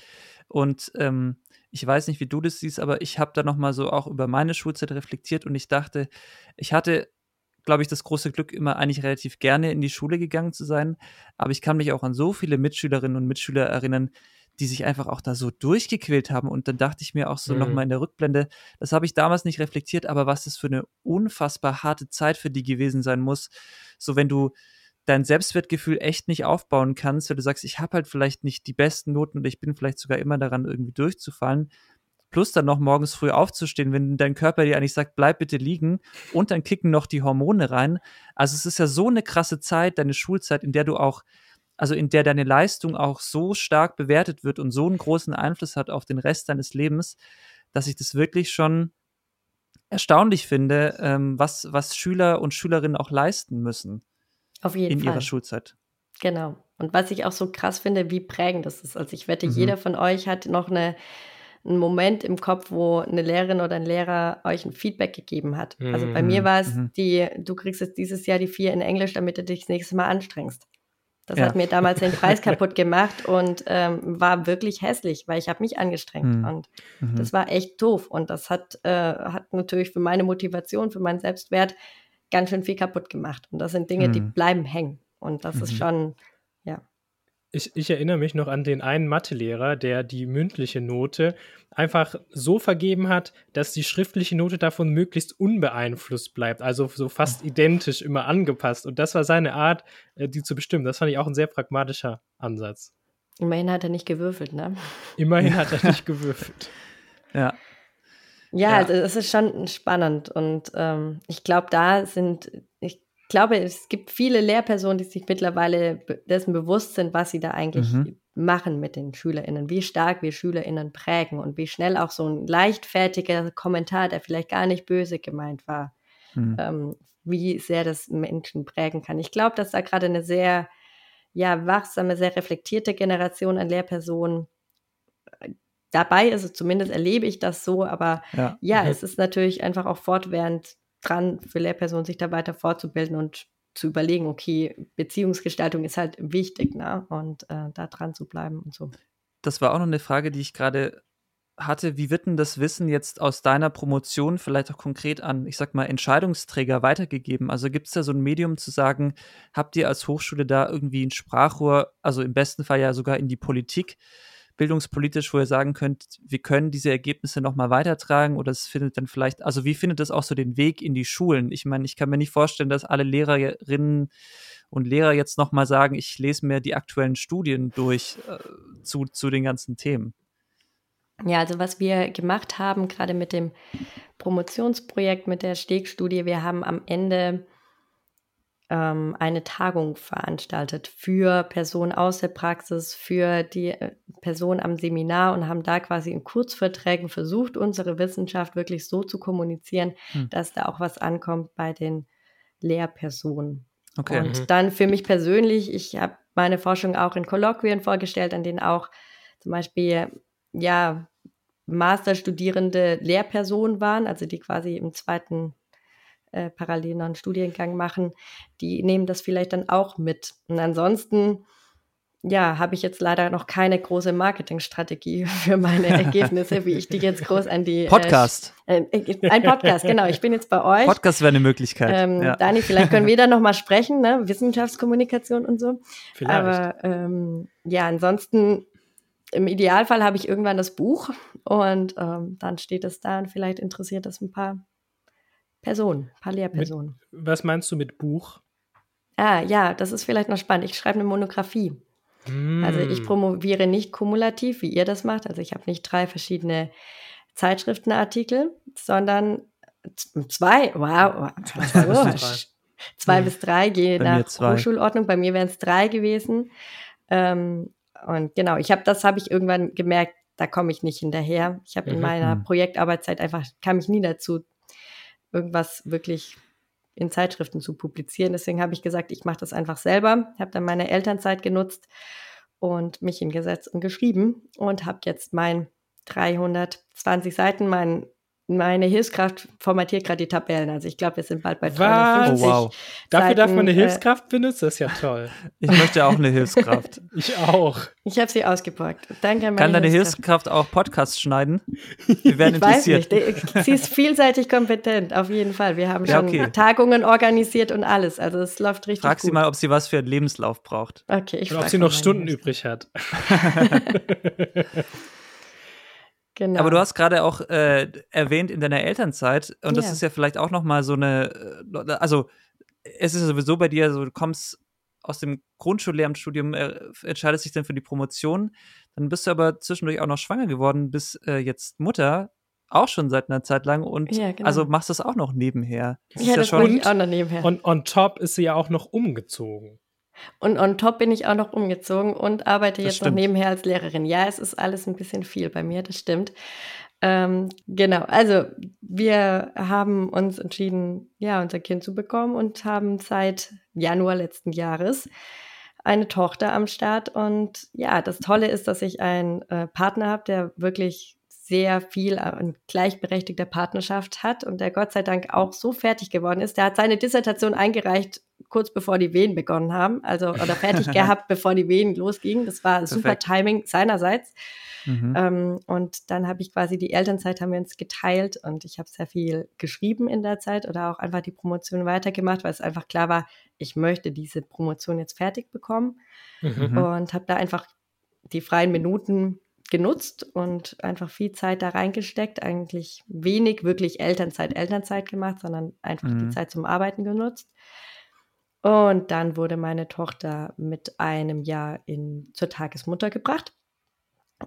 B: Und ähm, ich weiß nicht, wie du das siehst, aber ich habe da nochmal so auch über meine Schulzeit reflektiert und ich dachte, ich hatte, glaube ich, das große Glück, immer eigentlich relativ gerne in die Schule gegangen zu sein. Aber ich kann mich auch an so viele Mitschülerinnen und Mitschüler erinnern, die sich einfach auch da so durchgequält haben. Und dann dachte ich mir auch so mhm. nochmal in der Rückblende, das habe ich damals nicht reflektiert, aber was das für eine unfassbar harte Zeit für die gewesen sein muss. So, wenn du dein Selbstwertgefühl echt nicht aufbauen kannst, wenn du sagst, ich habe halt vielleicht nicht die besten Noten und ich bin vielleicht sogar immer daran, irgendwie durchzufallen, plus dann noch morgens früh aufzustehen, wenn dein Körper dir eigentlich sagt, bleib bitte liegen und dann kicken noch die Hormone rein. Also es ist ja so eine krasse Zeit, deine Schulzeit, in der du auch also in der deine Leistung auch so stark bewertet wird und so einen großen Einfluss hat auf den Rest deines Lebens, dass ich das wirklich schon erstaunlich finde, ähm, was, was Schüler und Schülerinnen auch leisten müssen.
C: Auf jeden
B: in
C: Fall.
B: ihrer Schulzeit.
C: Genau. Und was ich auch so krass finde, wie prägend das ist. Also ich wette, mhm. jeder von euch hat noch eine, einen Moment im Kopf, wo eine Lehrerin oder ein Lehrer euch ein Feedback gegeben hat. Mhm. Also bei mir mhm. war es mhm. die, du kriegst jetzt dieses Jahr die vier in Englisch, damit du dich das nächste Mal anstrengst. Das ja. hat mir damals den Preis kaputt gemacht und ähm, war wirklich hässlich, weil ich habe mich angestrengt mhm. und mhm. das war echt doof und das hat, äh, hat natürlich für meine Motivation, für meinen Selbstwert ganz schön viel kaputt gemacht und das sind Dinge, mhm. die bleiben hängen und das ist mhm. schon,
A: ich, ich erinnere mich noch an den einen Mathelehrer, der die mündliche Note einfach so vergeben hat, dass die schriftliche Note davon möglichst unbeeinflusst bleibt, also so fast identisch immer angepasst. Und das war seine Art, äh, die zu bestimmen. Das fand ich auch ein sehr pragmatischer Ansatz.
C: Immerhin hat er nicht gewürfelt, ne?
A: Immerhin hat er nicht gewürfelt.
C: Ja. Ja, ja. also es ist schon spannend und ähm, ich glaube, da sind, glaube, es gibt viele Lehrpersonen, die sich mittlerweile dessen bewusst sind, was sie da eigentlich mhm. machen mit den SchülerInnen, wie stark wir SchülerInnen prägen und wie schnell auch so ein leichtfertiger Kommentar, der vielleicht gar nicht böse gemeint war, mhm. ähm, wie sehr das Menschen prägen kann. Ich glaube, dass da gerade eine sehr ja, wachsame, sehr reflektierte Generation an Lehrpersonen äh, dabei ist. Also zumindest erlebe ich das so, aber ja, ja es ist natürlich einfach auch fortwährend dran, für Lehrpersonen sich da weiter fortzubilden und zu überlegen, okay, Beziehungsgestaltung ist halt wichtig, ne? Und äh, da dran zu bleiben und so.
B: Das war auch noch eine Frage, die ich gerade hatte. Wie wird denn das Wissen jetzt aus deiner Promotion vielleicht auch konkret an, ich sag mal, Entscheidungsträger weitergegeben? Also gibt es da so ein Medium zu sagen, habt ihr als Hochschule da irgendwie ein Sprachrohr, also im besten Fall ja sogar in die Politik? Bildungspolitisch, wo ihr sagen könnt, wir können diese Ergebnisse nochmal weitertragen oder es findet dann vielleicht, also wie findet das auch so den Weg in die Schulen? Ich meine, ich kann mir nicht vorstellen, dass alle Lehrerinnen und Lehrer jetzt nochmal sagen, ich lese mir die aktuellen Studien durch äh, zu, zu den ganzen Themen.
C: Ja, also was wir gemacht haben, gerade mit dem Promotionsprojekt, mit der Stegstudie, wir haben am Ende ähm, eine Tagung veranstaltet für Personen aus der Praxis, für die äh, Personen am Seminar und haben da quasi in Kurzverträgen versucht, unsere Wissenschaft wirklich so zu kommunizieren, hm. dass da auch was ankommt bei den Lehrpersonen. Okay. Und mhm. dann für mich persönlich, ich habe meine Forschung auch in Kolloquien vorgestellt, an denen auch zum Beispiel ja Masterstudierende Lehrpersonen waren, also die quasi im zweiten äh, parallel noch einen Studiengang machen, die nehmen das vielleicht dann auch mit. Und ansonsten, ja, habe ich jetzt leider noch keine große Marketingstrategie für meine Ergebnisse, wie ich die jetzt groß an die
B: äh, Podcast.
C: Äh, äh, ein Podcast, genau. Ich bin jetzt bei euch.
B: Podcast wäre eine Möglichkeit.
C: Ähm, ja. Dani, vielleicht können wir da noch mal sprechen, ne? Wissenschaftskommunikation und so. Vielleicht. Aber ähm, ja, ansonsten im Idealfall habe ich irgendwann das Buch und ähm, dann steht es da und vielleicht interessiert das ein paar Personen, ein paar Lehrpersonen.
A: Mit, was meinst du mit Buch?
C: Ah, ja, das ist vielleicht noch spannend. Ich schreibe eine Monographie. Mm. Also ich promoviere nicht kumulativ, wie ihr das macht. Also ich habe nicht drei verschiedene Zeitschriftenartikel, sondern zwei, wow, zwei, oh, zwei bis drei, je Bei nach Hochschulordnung. Bei mir wären es drei gewesen. Ähm, und genau, ich habe das habe ich irgendwann gemerkt, da komme ich nicht hinterher. Ich habe in mhm. meiner. Projektarbeitszeit einfach kam ich nie dazu, irgendwas wirklich in Zeitschriften zu publizieren. Deswegen habe ich gesagt, ich mache das einfach selber. Habe dann meine Elternzeit genutzt und mich hingesetzt und geschrieben und habe jetzt mein 320 Seiten, mein meine Hilfskraft formatiert gerade die Tabellen. Also ich glaube, wir sind bald bei 350.
A: Oh, wow. Dafür darf man eine äh, Hilfskraft benutzen? Das ist ja toll.
B: Ich möchte auch eine Hilfskraft.
A: ich auch.
C: Ich habe sie ausgepackt. Danke
B: an meine Kann deine Hilfskraft. Hilfskraft auch Podcasts schneiden? Wir werden ich interessiert.
C: Weiß nicht. Sie ist vielseitig kompetent, auf jeden Fall. Wir haben schon ja, okay. Tagungen organisiert und alles. Also es läuft richtig
B: Frag
C: gut.
B: sie mal, ob sie was für einen Lebenslauf braucht.
C: Okay, ich
A: Und ob sie noch Stunden übrig hat.
B: Genau. Aber du hast gerade auch äh, erwähnt in deiner Elternzeit, und das ja. ist ja vielleicht auch noch mal so eine, äh, also es ist sowieso bei dir so, du kommst aus dem Grundschullehramtsstudium, äh, entscheidest dich dann für die Promotion, dann bist du aber zwischendurch auch noch schwanger geworden, bist äh, jetzt Mutter, auch schon seit einer Zeit lang und ja, genau. also machst das auch noch nebenher.
C: Das ja, ja das schon, ich auch noch nebenher.
A: Und on top ist sie ja auch noch umgezogen.
C: Und on top bin ich auch noch umgezogen und arbeite das jetzt stimmt. noch nebenher als Lehrerin. Ja, es ist alles ein bisschen viel bei mir, das stimmt. Ähm, genau, also wir haben uns entschieden, ja, unser Kind zu bekommen und haben seit Januar letzten Jahres eine Tochter am Start. Und ja, das Tolle ist, dass ich einen äh, Partner habe, der wirklich sehr viel an gleichberechtigter Partnerschaft hat und der Gott sei Dank auch so fertig geworden ist. Der hat seine Dissertation eingereicht kurz bevor die Wehen begonnen haben, also oder fertig gehabt, bevor die Wehen losgingen. Das war Perfekt. super Timing seinerseits. Mhm. Ähm, und dann habe ich quasi die Elternzeit haben wir uns geteilt und ich habe sehr viel geschrieben in der Zeit oder auch einfach die Promotion weitergemacht, weil es einfach klar war, ich möchte diese Promotion jetzt fertig bekommen mhm. und habe da einfach die freien Minuten genutzt und einfach viel Zeit da reingesteckt, eigentlich wenig wirklich Elternzeit, Elternzeit gemacht, sondern einfach mhm. die Zeit zum Arbeiten genutzt. Und dann wurde meine Tochter mit einem Jahr in, zur Tagesmutter gebracht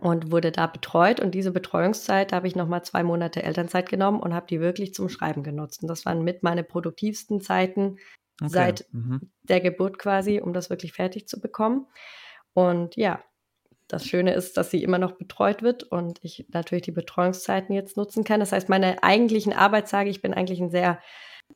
C: und wurde da betreut. Und diese Betreuungszeit habe ich nochmal zwei Monate Elternzeit genommen und habe die wirklich zum Schreiben genutzt. Und das waren mit meine produktivsten Zeiten okay. seit mhm. der Geburt quasi, um das wirklich fertig zu bekommen. Und ja, das Schöne ist, dass sie immer noch betreut wird und ich natürlich die Betreuungszeiten jetzt nutzen kann. Das heißt, meine eigentlichen Arbeitstage, ich bin eigentlich ein sehr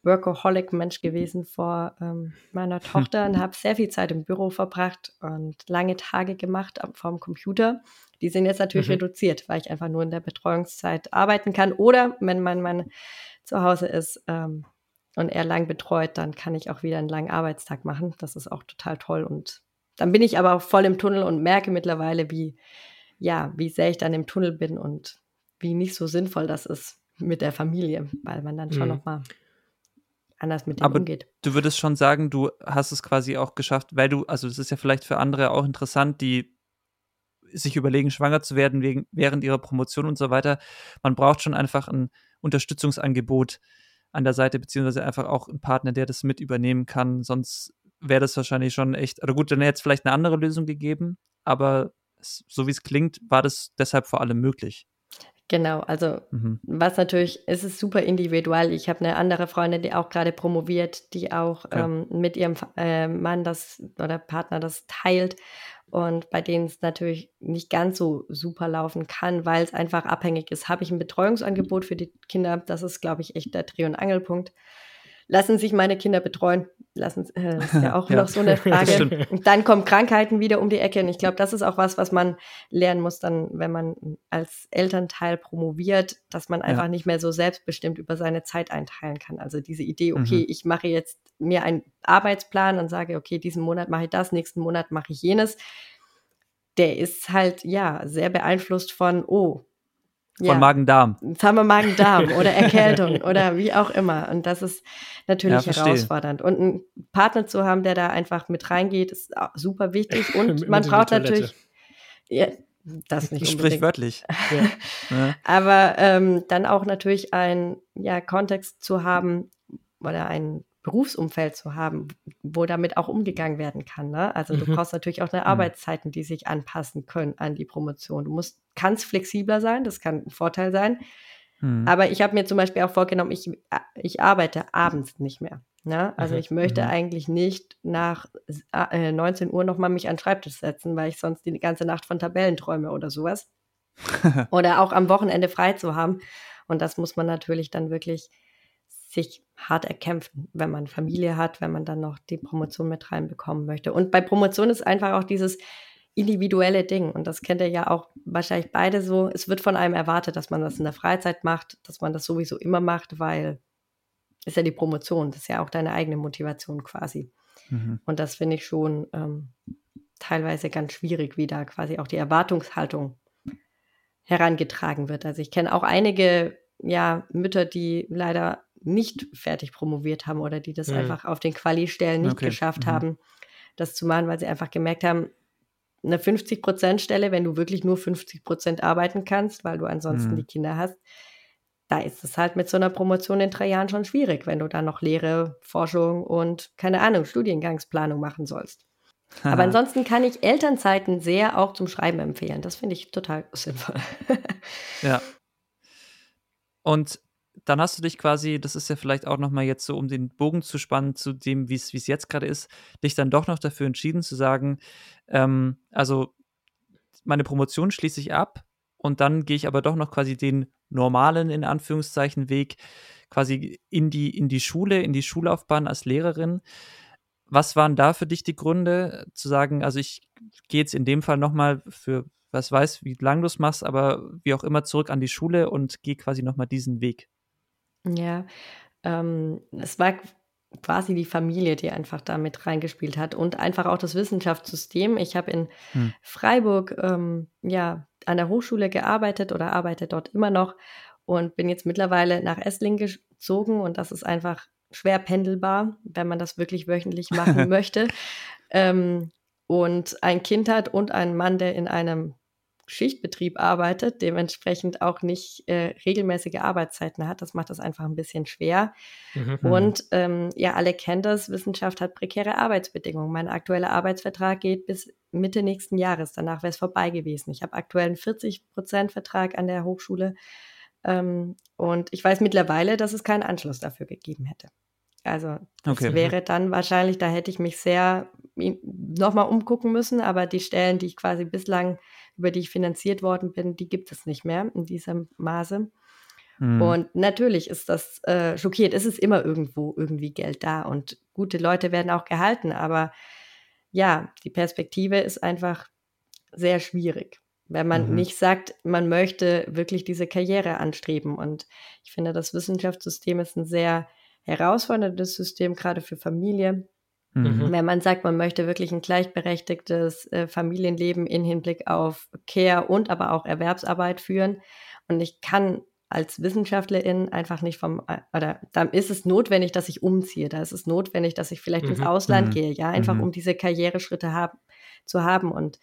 C: Workaholic-Mensch gewesen vor ähm, meiner Tochter und habe sehr viel Zeit im Büro verbracht und lange Tage gemacht vom Computer. Die sind jetzt natürlich mhm. reduziert, weil ich einfach nur in der Betreuungszeit arbeiten kann. Oder wenn mein Mann zu Hause ist ähm, und er lang betreut, dann kann ich auch wieder einen langen Arbeitstag machen. Das ist auch total toll. Und dann bin ich aber auch voll im Tunnel und merke mittlerweile, wie, ja, wie sehr ich dann im Tunnel bin und wie nicht so sinnvoll das ist mit der Familie, weil man dann schon mhm. noch mal anders mit dem
B: Aber
C: umgeht.
B: Du würdest schon sagen, du hast es quasi auch geschafft, weil du, also das ist ja vielleicht für andere auch interessant, die sich überlegen, schwanger zu werden wegen, während ihrer Promotion und so weiter. Man braucht schon einfach ein Unterstützungsangebot an der Seite, beziehungsweise einfach auch einen Partner, der das mit übernehmen kann. Sonst wäre das wahrscheinlich schon echt, oder gut, dann hätte es vielleicht eine andere Lösung gegeben, aber so wie es klingt, war das deshalb vor allem möglich.
C: Genau, also mhm. was natürlich, es ist super individuell. Ich habe eine andere Freundin, die auch gerade promoviert, die auch ja. ähm, mit ihrem äh, Mann das oder Partner das teilt und bei denen es natürlich nicht ganz so super laufen kann, weil es einfach abhängig ist. Habe ich ein Betreuungsangebot für die Kinder? Das ist, glaube ich, echt der Dreh- und Angelpunkt lassen sich meine Kinder betreuen? Lassen, äh, das ist ja auch ja. noch so eine Frage. Und dann kommen Krankheiten wieder um die Ecke. Und ich glaube, das ist auch was, was man lernen muss, dann, wenn man als Elternteil promoviert, dass man einfach ja. nicht mehr so selbstbestimmt über seine Zeit einteilen kann. Also diese Idee, okay, mhm. ich mache jetzt mir einen Arbeitsplan und sage, okay, diesen Monat mache ich das, nächsten Monat mache ich jenes. Der ist halt, ja, sehr beeinflusst von, oh,
B: von ja. Magen-Darm.
C: Jetzt haben wir Magen-Darm oder Erkältung oder wie auch immer. Und das ist natürlich ja, herausfordernd. Und einen Partner zu haben, der da einfach mit reingeht, ist super wichtig. Und man braucht natürlich. Ja, das nicht
B: Sprichwörtlich.
C: ja. Aber ähm, dann auch natürlich einen ja, Kontext zu haben oder einen Berufsumfeld zu haben, wo damit auch umgegangen werden kann. Ne? Also mhm. du brauchst natürlich auch eine mhm. Arbeitszeiten, die sich anpassen können an die Promotion. Du musst, kannst flexibler sein, das kann ein Vorteil sein. Mhm. Aber ich habe mir zum Beispiel auch vorgenommen, ich, ich arbeite abends nicht mehr. Ne? Also mhm. ich möchte mhm. eigentlich nicht nach äh, 19 Uhr nochmal mich an den Schreibtisch setzen, weil ich sonst die ganze Nacht von Tabellen träume oder sowas. oder auch am Wochenende frei zu haben. Und das muss man natürlich dann wirklich sich hart erkämpfen, wenn man Familie hat, wenn man dann noch die Promotion mit reinbekommen möchte. Und bei Promotion ist einfach auch dieses individuelle Ding. Und das kennt ihr ja auch wahrscheinlich beide so. Es wird von einem erwartet, dass man das in der Freizeit macht, dass man das sowieso immer macht, weil ist ja die Promotion, das ist ja auch deine eigene Motivation quasi. Mhm. Und das finde ich schon ähm, teilweise ganz schwierig, wie da quasi auch die Erwartungshaltung herangetragen wird. Also ich kenne auch einige ja, Mütter, die leider nicht fertig promoviert haben oder die das mhm. einfach auf den Quali-Stellen nicht okay. geschafft mhm. haben, das zu machen, weil sie einfach gemerkt haben, eine 50-Prozent-Stelle, wenn du wirklich nur 50 Prozent arbeiten kannst, weil du ansonsten mhm. die Kinder hast, da ist es halt mit so einer Promotion in drei Jahren schon schwierig, wenn du dann noch Lehre, Forschung und keine Ahnung, Studiengangsplanung machen sollst. Aber ansonsten kann ich Elternzeiten sehr auch zum Schreiben empfehlen. Das finde ich total sinnvoll.
B: ja. Und dann hast du dich quasi, das ist ja vielleicht auch nochmal jetzt so, um den Bogen zu spannen zu dem, wie es jetzt gerade ist, dich dann doch noch dafür entschieden zu sagen, ähm, also meine Promotion schließe ich ab und dann gehe ich aber doch noch quasi den normalen, in Anführungszeichen, Weg quasi in die, in die Schule, in die Schullaufbahn als Lehrerin. Was waren da für dich die Gründe, zu sagen, also ich gehe jetzt in dem Fall nochmal für was weiß, wie lang du es machst, aber wie auch immer zurück an die Schule und gehe quasi nochmal diesen Weg?
C: Ja, ähm, es war quasi die Familie, die einfach da mit reingespielt hat und einfach auch das Wissenschaftssystem. Ich habe in hm. Freiburg ähm, ja an der Hochschule gearbeitet oder arbeite dort immer noch und bin jetzt mittlerweile nach Esslingen gezogen und das ist einfach schwer pendelbar, wenn man das wirklich wöchentlich machen möchte. Ähm, und ein Kind hat und einen Mann, der in einem Schichtbetrieb arbeitet, dementsprechend auch nicht äh, regelmäßige Arbeitszeiten hat. Das macht das einfach ein bisschen schwer. Mhm. Und ähm, ja, alle kennen das, Wissenschaft hat prekäre Arbeitsbedingungen. Mein aktueller Arbeitsvertrag geht bis Mitte nächsten Jahres. Danach wäre es vorbei gewesen. Ich habe aktuell einen 40-Prozent-Vertrag an der Hochschule. Ähm, und ich weiß mittlerweile, dass es keinen Anschluss dafür gegeben hätte. Also das okay. wäre dann wahrscheinlich, da hätte ich mich sehr nochmal umgucken müssen, aber die Stellen, die ich quasi bislang über die ich finanziert worden bin, die gibt es nicht mehr in diesem Maße. Mhm. Und natürlich ist das äh, schockiert. Es ist immer irgendwo irgendwie Geld da und gute Leute werden auch gehalten, aber ja, die Perspektive ist einfach sehr schwierig, wenn man mhm. nicht sagt, man möchte wirklich diese Karriere anstreben. Und ich finde, das Wissenschaftssystem ist ein sehr herausforderndes System, gerade für Familie. Mhm. Wenn man sagt, man möchte wirklich ein gleichberechtigtes äh, Familienleben in Hinblick auf Care und aber auch Erwerbsarbeit führen. Und ich kann als Wissenschaftlerin einfach nicht vom, äh, oder dann ist es notwendig, dass ich umziehe. Da ist es notwendig, dass ich vielleicht mhm. ins Ausland mhm. gehe, ja, einfach mhm. um diese Karriereschritte hab, zu haben. Und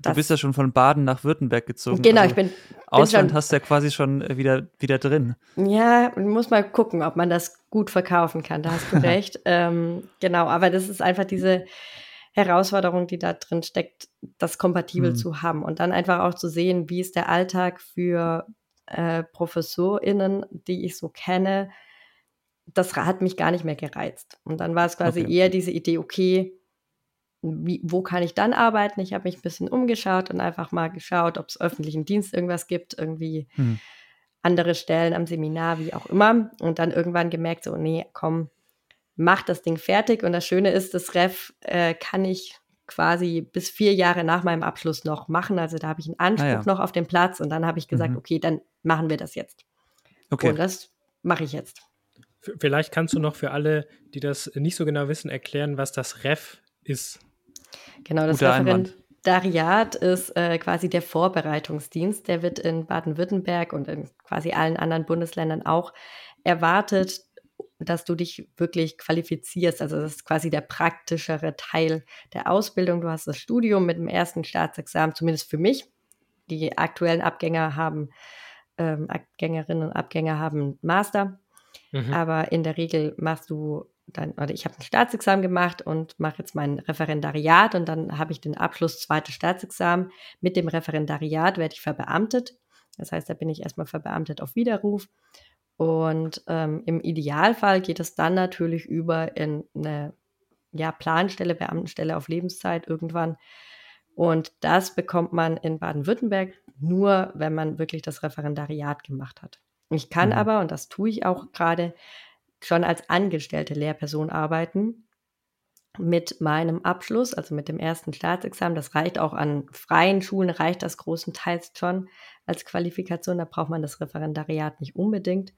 B: Du bist ja schon von Baden nach Württemberg gezogen.
C: Genau, also ich bin. bin
B: Ausland schon, hast du ja quasi schon äh, wieder, wieder drin.
C: Ja, muss mal gucken, ob man das gut verkaufen kann. Da hast du recht. ähm, genau, aber das ist einfach diese Herausforderung, die da drin steckt, das kompatibel mhm. zu haben und dann einfach auch zu sehen, wie ist der Alltag für äh, ProfessorInnen, die ich so kenne, das hat mich gar nicht mehr gereizt. Und dann war es quasi okay. eher diese Idee, okay, wie, wo kann ich dann arbeiten? Ich habe mich ein bisschen umgeschaut und einfach mal geschaut, ob es öffentlichen Dienst irgendwas gibt, irgendwie hm. andere Stellen am Seminar, wie auch immer. Und dann irgendwann gemerkt, so, nee, komm, mach das Ding fertig. Und das Schöne ist, das Ref äh, kann ich quasi bis vier Jahre nach meinem Abschluss noch machen. Also da habe ich einen Anspruch ah, ja. noch auf den Platz und dann habe ich gesagt, mhm. okay, dann machen wir das jetzt. Okay. Und das mache ich jetzt.
A: Vielleicht kannst du noch für alle, die das nicht so genau wissen, erklären, was das REF ist.
C: Genau, das Guter Referendariat ist äh, quasi der Vorbereitungsdienst. Der wird in Baden-Württemberg und in quasi allen anderen Bundesländern auch erwartet, dass du dich wirklich qualifizierst. Also das ist quasi der praktischere Teil der Ausbildung. Du hast das Studium mit dem ersten Staatsexamen, zumindest für mich. Die aktuellen Abgänger haben, ähm, Abgängerinnen und Abgänger haben Master. Mhm. Aber in der Regel machst du dann, oder ich habe ein Staatsexamen gemacht und mache jetzt mein Referendariat und dann habe ich den Abschluss zweites Staatsexamen. Mit dem Referendariat werde ich verbeamtet. Das heißt, da bin ich erstmal verbeamtet auf Widerruf. Und ähm, im Idealfall geht es dann natürlich über in eine ja, Planstelle, Beamtenstelle auf Lebenszeit irgendwann. Und das bekommt man in Baden-Württemberg nur, wenn man wirklich das Referendariat gemacht hat. Ich kann mhm. aber, und das tue ich auch gerade, schon als angestellte Lehrperson arbeiten mit meinem Abschluss, also mit dem ersten Staatsexamen. Das reicht auch an freien Schulen, reicht das großenteils schon als Qualifikation. Da braucht man das Referendariat nicht unbedingt.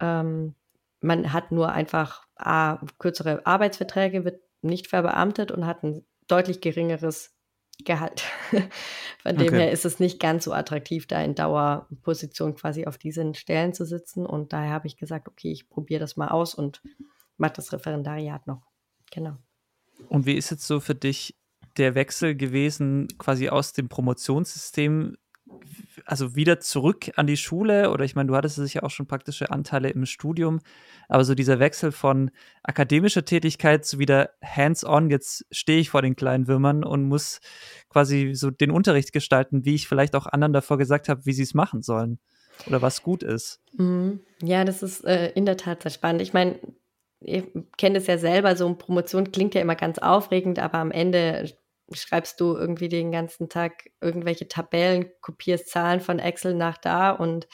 C: Ähm, man hat nur einfach A, kürzere Arbeitsverträge, wird nicht verbeamtet und hat ein deutlich geringeres Gehalt. Von dem okay. her ist es nicht ganz so attraktiv, da in Dauerposition quasi auf diesen Stellen zu sitzen. Und daher habe ich gesagt, okay, ich probiere das mal aus und mache das Referendariat noch. Genau.
B: Und wie ist jetzt so für dich der Wechsel gewesen, quasi aus dem Promotionssystem also wieder zurück an die Schule oder ich meine, du hattest sicher auch schon praktische Anteile im Studium, aber so dieser Wechsel von akademischer Tätigkeit zu wieder hands-on, jetzt stehe ich vor den kleinen Würmern und muss quasi so den Unterricht gestalten, wie ich vielleicht auch anderen davor gesagt habe, wie sie es machen sollen oder was gut ist.
C: Mhm. Ja, das ist äh, in der Tat sehr spannend. Ich meine, ihr kennt es ja selber, so eine Promotion klingt ja immer ganz aufregend, aber am Ende schreibst du irgendwie den ganzen Tag irgendwelche Tabellen, kopierst Zahlen von Excel nach da und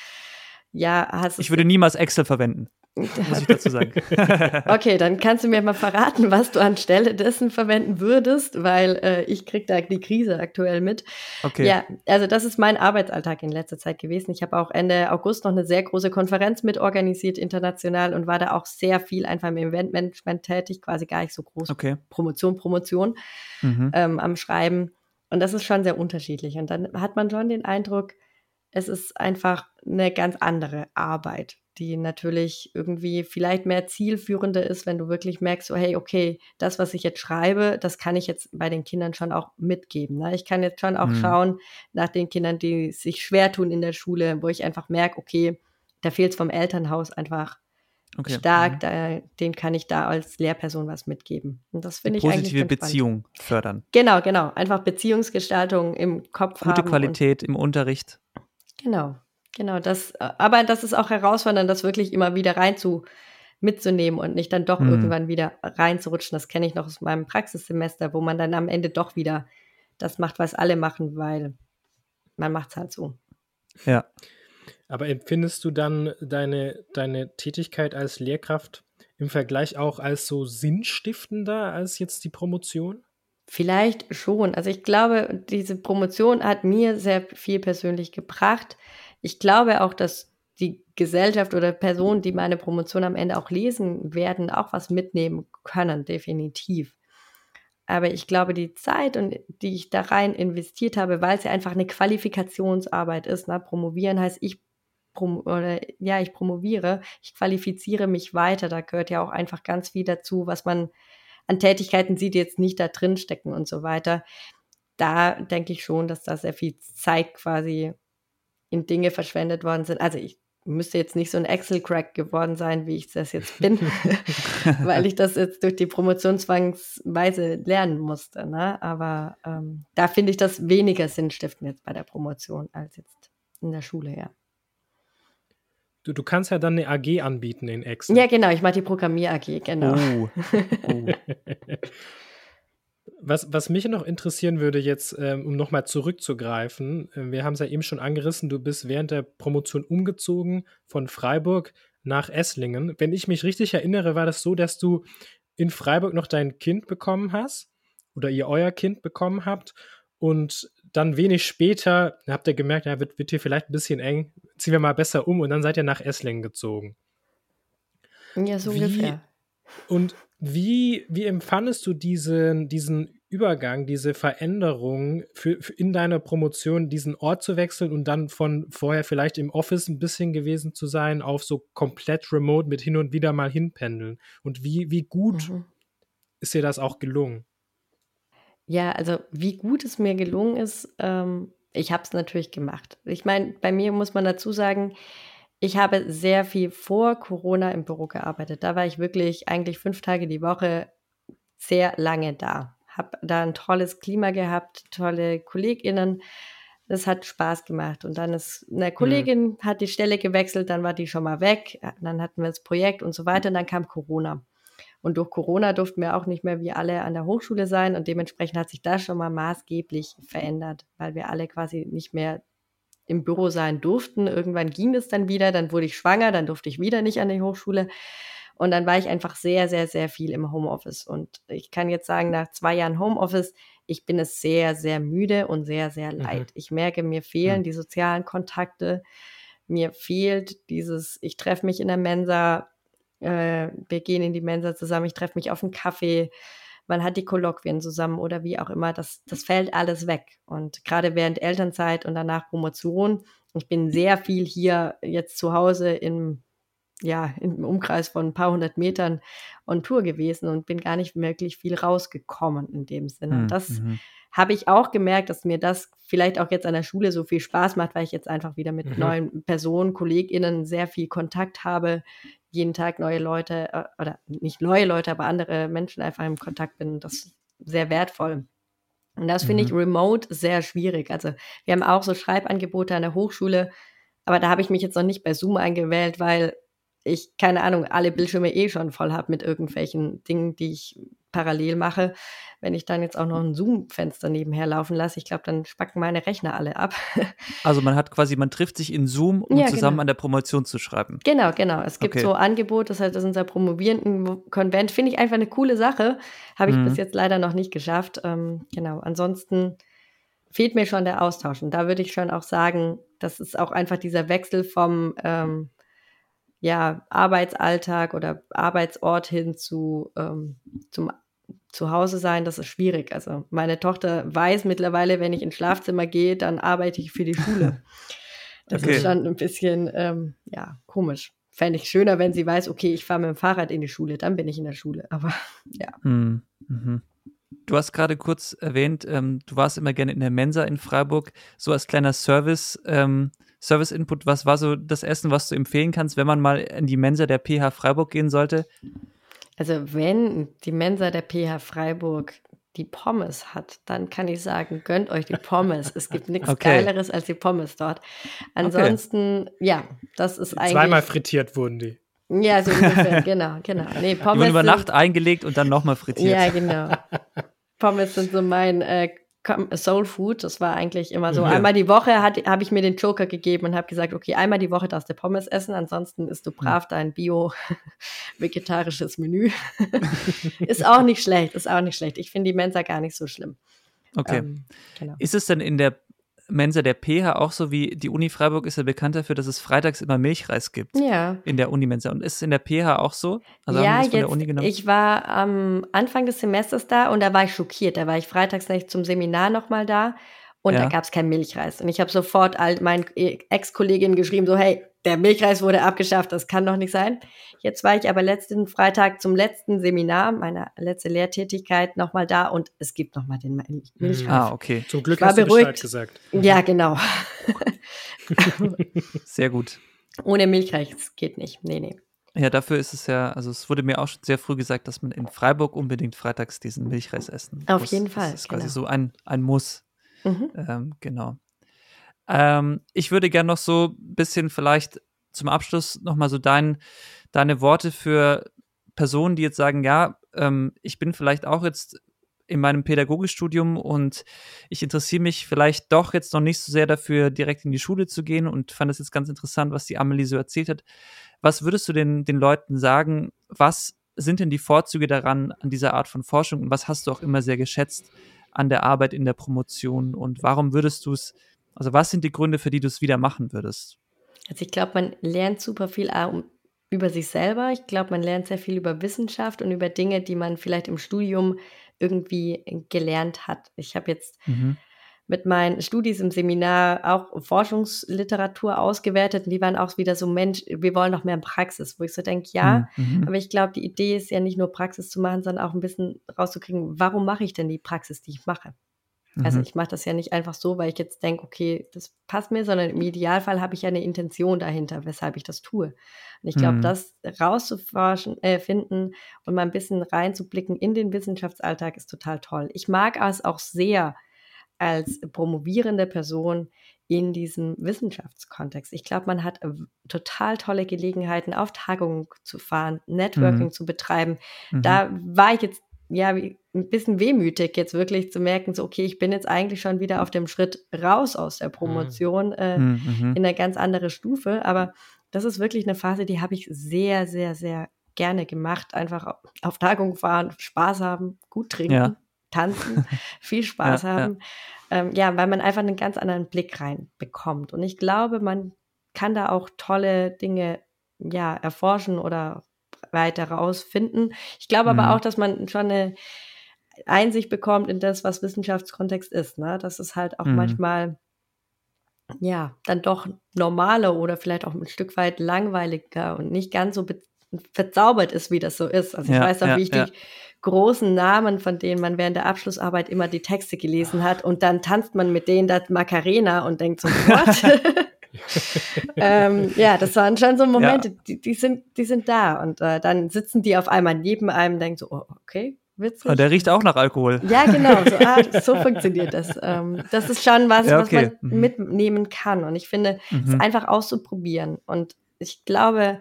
C: ja, hast
B: Ich würde niemals Excel verwenden. Muss ich dazu sagen.
C: okay, dann kannst du mir mal verraten, was du anstelle dessen verwenden würdest, weil äh, ich kriege da die Krise aktuell mit. Okay. Ja, also das ist mein Arbeitsalltag in letzter Zeit gewesen. Ich habe auch Ende August noch eine sehr große Konferenz mitorganisiert international und war da auch sehr viel einfach im Eventmanagement tätig, quasi gar nicht so groß okay. Promotion, Promotion mhm. ähm, am Schreiben. Und das ist schon sehr unterschiedlich. Und dann hat man schon den Eindruck, es ist einfach eine ganz andere Arbeit die natürlich irgendwie vielleicht mehr zielführender ist, wenn du wirklich merkst, so, hey, okay, das, was ich jetzt schreibe, das kann ich jetzt bei den Kindern schon auch mitgeben. Ne? Ich kann jetzt schon auch mhm. schauen nach den Kindern, die sich schwer tun in der Schule, wo ich einfach merke, okay, da fehlt es vom Elternhaus einfach okay. stark, mhm. da, den kann ich da als Lehrperson was mitgeben. Und das finde ich
B: positive eigentlich Beziehung spannend. fördern.
C: Genau, genau. Einfach Beziehungsgestaltung im Kopf
B: Gute haben. Gute Qualität im Unterricht.
C: Genau. Genau, das, äh, aber das ist auch herausfordernd, das wirklich immer wieder rein zu mitzunehmen und nicht dann doch mhm. irgendwann wieder reinzurutschen. Das kenne ich noch aus meinem Praxissemester, wo man dann am Ende doch wieder das macht, was alle machen, weil man macht es halt so.
B: Ja.
A: Aber empfindest du dann deine, deine Tätigkeit als Lehrkraft im Vergleich auch als so sinnstiftender als jetzt die Promotion?
C: Vielleicht schon. Also ich glaube, diese Promotion hat mir sehr viel persönlich gebracht ich glaube auch, dass die Gesellschaft oder Personen, die meine Promotion am Ende auch lesen werden, auch was mitnehmen können, definitiv. Aber ich glaube, die Zeit, und die ich da rein investiert habe, weil es ja einfach eine Qualifikationsarbeit ist, ne? promovieren heißt, ich prom oder ja, ich promoviere, ich qualifiziere mich weiter. Da gehört ja auch einfach ganz viel dazu, was man an Tätigkeiten sieht, die jetzt nicht da drin stecken und so weiter. Da denke ich schon, dass da sehr viel Zeit quasi in Dinge verschwendet worden sind. Also ich müsste jetzt nicht so ein Excel-Crack geworden sein, wie ich das jetzt bin, weil ich das jetzt durch die Promotion zwangsweise lernen musste. Ne? Aber ähm, da finde ich das weniger sinnstiftend jetzt bei der Promotion als jetzt in der Schule, ja.
A: Du, du kannst ja dann eine AG anbieten in Excel.
C: Ja, genau, ich mache die Programmier-AG, genau. Oh. oh.
A: Was, was mich noch interessieren würde, jetzt, ähm, um nochmal zurückzugreifen, äh, wir haben es ja eben schon angerissen, du bist während der Promotion umgezogen von Freiburg nach Esslingen. Wenn ich mich richtig erinnere, war das so, dass du in Freiburg noch dein Kind bekommen hast oder ihr euer Kind bekommen habt und dann wenig später habt ihr gemerkt, ja, wird, wird hier vielleicht ein bisschen eng, ziehen wir mal besser um und dann seid ihr nach Esslingen gezogen.
C: Ja, so Wie, ungefähr.
A: Und wie, wie empfandest du diesen, diesen Übergang, diese Veränderung für, für, in deiner Promotion, diesen Ort zu wechseln und dann von vorher vielleicht im Office ein bisschen gewesen zu sein, auf so komplett remote mit hin und wieder mal hinpendeln? Und wie, wie gut mhm. ist dir das auch gelungen?
C: Ja, also wie gut es mir gelungen ist, ähm, ich habe es natürlich gemacht. Ich meine, bei mir muss man dazu sagen, ich habe sehr viel vor Corona im Büro gearbeitet. Da war ich wirklich eigentlich fünf Tage die Woche sehr lange da. Habe da ein tolles Klima gehabt, tolle KollegInnen. Das hat Spaß gemacht. Und dann ist eine mhm. Kollegin, mhm. hat die Stelle gewechselt, dann war die schon mal weg. Dann hatten wir das Projekt und so weiter. Und dann kam Corona. Und durch Corona durften wir auch nicht mehr wie alle an der Hochschule sein. Und dementsprechend hat sich das schon mal maßgeblich verändert, weil wir alle quasi nicht mehr im Büro sein durften. Irgendwann ging es dann wieder, dann wurde ich schwanger, dann durfte ich wieder nicht an die Hochschule. Und dann war ich einfach sehr, sehr, sehr viel im Homeoffice. Und ich kann jetzt sagen, nach zwei Jahren Homeoffice, ich bin es sehr, sehr müde und sehr, sehr mhm. leid. Mhm. Ich merke, mir fehlen mhm. die sozialen Kontakte. Mir fehlt dieses, ich treffe mich in der Mensa, äh, wir gehen in die Mensa zusammen, ich treffe mich auf einen Kaffee man hat die Kolloquien zusammen oder wie auch immer, das, das fällt alles weg. Und gerade während Elternzeit und danach Promotion, ich bin sehr viel hier jetzt zu Hause im, ja, im Umkreis von ein paar hundert Metern on Tour gewesen und bin gar nicht wirklich viel rausgekommen in dem Sinne. Mhm. Das mhm. habe ich auch gemerkt, dass mir das vielleicht auch jetzt an der Schule so viel Spaß macht, weil ich jetzt einfach wieder mit mhm. neuen Personen, KollegInnen sehr viel Kontakt habe, jeden Tag neue Leute äh, oder nicht neue Leute, aber andere Menschen einfach im Kontakt bin. Das ist sehr wertvoll. Und das finde ich mhm. remote sehr schwierig. Also wir haben auch so Schreibangebote an der Hochschule, aber da habe ich mich jetzt noch nicht bei Zoom eingewählt, weil ich, keine Ahnung, alle Bildschirme eh schon voll habe mit irgendwelchen Dingen, die ich parallel mache. Wenn ich dann jetzt auch noch ein Zoom-Fenster nebenher laufen lasse, ich glaube, dann spacken meine Rechner alle ab.
B: also man hat quasi, man trifft sich in Zoom, um ja, zusammen genau. an der Promotion zu schreiben.
C: Genau, genau. Es gibt okay. so Angebote, das heißt, das ist unser Promovierenden-Konvent. Finde ich einfach eine coole Sache. Habe ich mhm. bis jetzt leider noch nicht geschafft. Ähm, genau, ansonsten fehlt mir schon der Austausch. Und da würde ich schon auch sagen, das ist auch einfach dieser Wechsel vom ähm, ja, Arbeitsalltag oder Arbeitsort hin zu ähm, zum Zuhause sein, das ist schwierig. Also meine Tochter weiß mittlerweile, wenn ich ins Schlafzimmer gehe, dann arbeite ich für die Schule. Das okay. ist schon ein bisschen ähm, ja komisch. Fände ich schöner, wenn sie weiß, okay, ich fahre mit dem Fahrrad in die Schule, dann bin ich in der Schule. Aber ja.
B: Mhm. Mhm. Du hast gerade kurz erwähnt, ähm, du warst immer gerne in der Mensa in Freiburg. So als kleiner Service, ähm, Service-Input, was war so das Essen, was du empfehlen kannst, wenn man mal in die Mensa der PH Freiburg gehen sollte?
C: Also wenn die Mensa der PH Freiburg die Pommes hat, dann kann ich sagen, gönnt euch die Pommes. es gibt nichts okay. Geileres als die Pommes dort. Ansonsten, okay. ja, das ist eigentlich.
A: Zweimal frittiert wurden die.
C: Ja, so ungefähr, genau, genau.
B: Nee, Pommes die wurden über Nacht eingelegt und dann nochmal frittiert.
C: Ja, genau. Pommes sind so mein äh, Soul Food, das war eigentlich immer so. Ja. Einmal die Woche habe ich mir den Joker gegeben und habe gesagt, okay, einmal die Woche darfst du Pommes essen, ansonsten isst du brav dein bio-vegetarisches Menü. ist auch nicht schlecht, ist auch nicht schlecht. Ich finde die Mensa gar nicht so schlimm.
B: Okay. Ähm, genau. Ist es denn in der Mensa der PH auch so wie die Uni Freiburg ist ja bekannt dafür, dass es freitags immer Milchreis gibt.
C: Ja.
B: In der Uni-Mensa. Und ist es in der PH auch so?
C: Also ja, jetzt, ich war am Anfang des Semesters da und da war ich schockiert. Da war ich freitags nicht zum Seminar nochmal da und ja. da gab es keinen Milchreis. Und ich habe sofort all meinen Ex-Kolleginnen geschrieben, so, hey, der Milchreis wurde abgeschafft, das kann doch nicht sein. Jetzt war ich aber letzten Freitag zum letzten Seminar, meiner letzte Lehrtätigkeit, nochmal da und es gibt nochmal den Milchreis.
B: Ah, okay.
A: Zum Glück hast beruhigt. du Bescheid gesagt.
C: Ja, genau.
B: Sehr gut.
C: Ohne Milchreis geht nicht. Nee, nee.
B: Ja, dafür ist es ja, also es wurde mir auch schon sehr früh gesagt, dass man in Freiburg unbedingt freitags diesen Milchreis essen
C: Auf muss. jeden Fall.
B: Das ist quasi genau. so ein, ein Muss. Mhm. Ähm, genau. Ähm, ich würde gerne noch so ein bisschen vielleicht zum Abschluss nochmal so dein, deine Worte für Personen, die jetzt sagen, ja, ähm, ich bin vielleicht auch jetzt in meinem Pädagogikstudium und ich interessiere mich vielleicht doch jetzt noch nicht so sehr dafür, direkt in die Schule zu gehen und fand es jetzt ganz interessant, was die Amelie so erzählt hat. Was würdest du den, den Leuten sagen? Was sind denn die Vorzüge daran, an dieser Art von Forschung und was hast du auch immer sehr geschätzt an der Arbeit in der Promotion und warum würdest du es, also was sind die Gründe, für die du es wieder machen würdest?
C: Also ich glaube, man lernt super viel über sich selber. Ich glaube, man lernt sehr viel über Wissenschaft und über Dinge, die man vielleicht im Studium irgendwie gelernt hat. Ich habe jetzt mhm. mit meinen Studis im Seminar auch Forschungsliteratur ausgewertet und die waren auch wieder so, Mensch, wir wollen noch mehr Praxis, wo ich so denke, ja, mhm. aber ich glaube, die Idee ist ja nicht nur Praxis zu machen, sondern auch ein bisschen rauszukriegen, warum mache ich denn die Praxis, die ich mache? Also mhm. ich mache das ja nicht einfach so, weil ich jetzt denke, okay, das passt mir, sondern im Idealfall habe ich ja eine Intention dahinter, weshalb ich das tue. Und ich glaube, mhm. das rauszuforschen, äh, finden und mal ein bisschen reinzublicken in den Wissenschaftsalltag ist total toll. Ich mag es auch sehr als promovierende Person in diesem Wissenschaftskontext. Ich glaube, man hat total tolle Gelegenheiten, auf Tagungen zu fahren, Networking mhm. zu betreiben. Mhm. Da war ich jetzt ja, ein bisschen wehmütig, jetzt wirklich zu merken, so, okay, ich bin jetzt eigentlich schon wieder auf dem Schritt raus aus der Promotion, mhm. äh, mhm. mhm. in eine ganz andere Stufe. Aber das ist wirklich eine Phase, die habe ich sehr, sehr, sehr gerne gemacht. Einfach auf Tagung fahren, Spaß haben, gut trinken, ja. tanzen, viel Spaß ja, haben. Ja. Ähm, ja, weil man einfach einen ganz anderen Blick rein bekommt. Und ich glaube, man kann da auch tolle Dinge ja, erforschen oder weiter rausfinden. Ich glaube mhm. aber auch, dass man schon eine Einsicht bekommt in das, was Wissenschaftskontext ist. Ne? Dass es halt auch mhm. manchmal ja dann doch normaler oder vielleicht auch ein Stück weit langweiliger und nicht ganz so verzaubert ist, wie das so ist. Also ich weiß auch, ja, wie ich ja. die großen Namen, von denen man während der Abschlussarbeit immer die Texte gelesen hat und dann tanzt man mit denen das Macarena und denkt so, what? Ähm, ja, das waren schon so Momente, ja. die, die, sind, die sind da. Und äh, dann sitzen die auf einmal neben einem und denken so, oh, okay, witzig.
B: Und der riecht auch nach Alkohol.
C: Ja, genau. So, ah, so funktioniert das. Ähm, das ist schon was, ja, okay. was man mhm. mitnehmen kann. Und ich finde, mhm. es einfach auszuprobieren. Und ich glaube,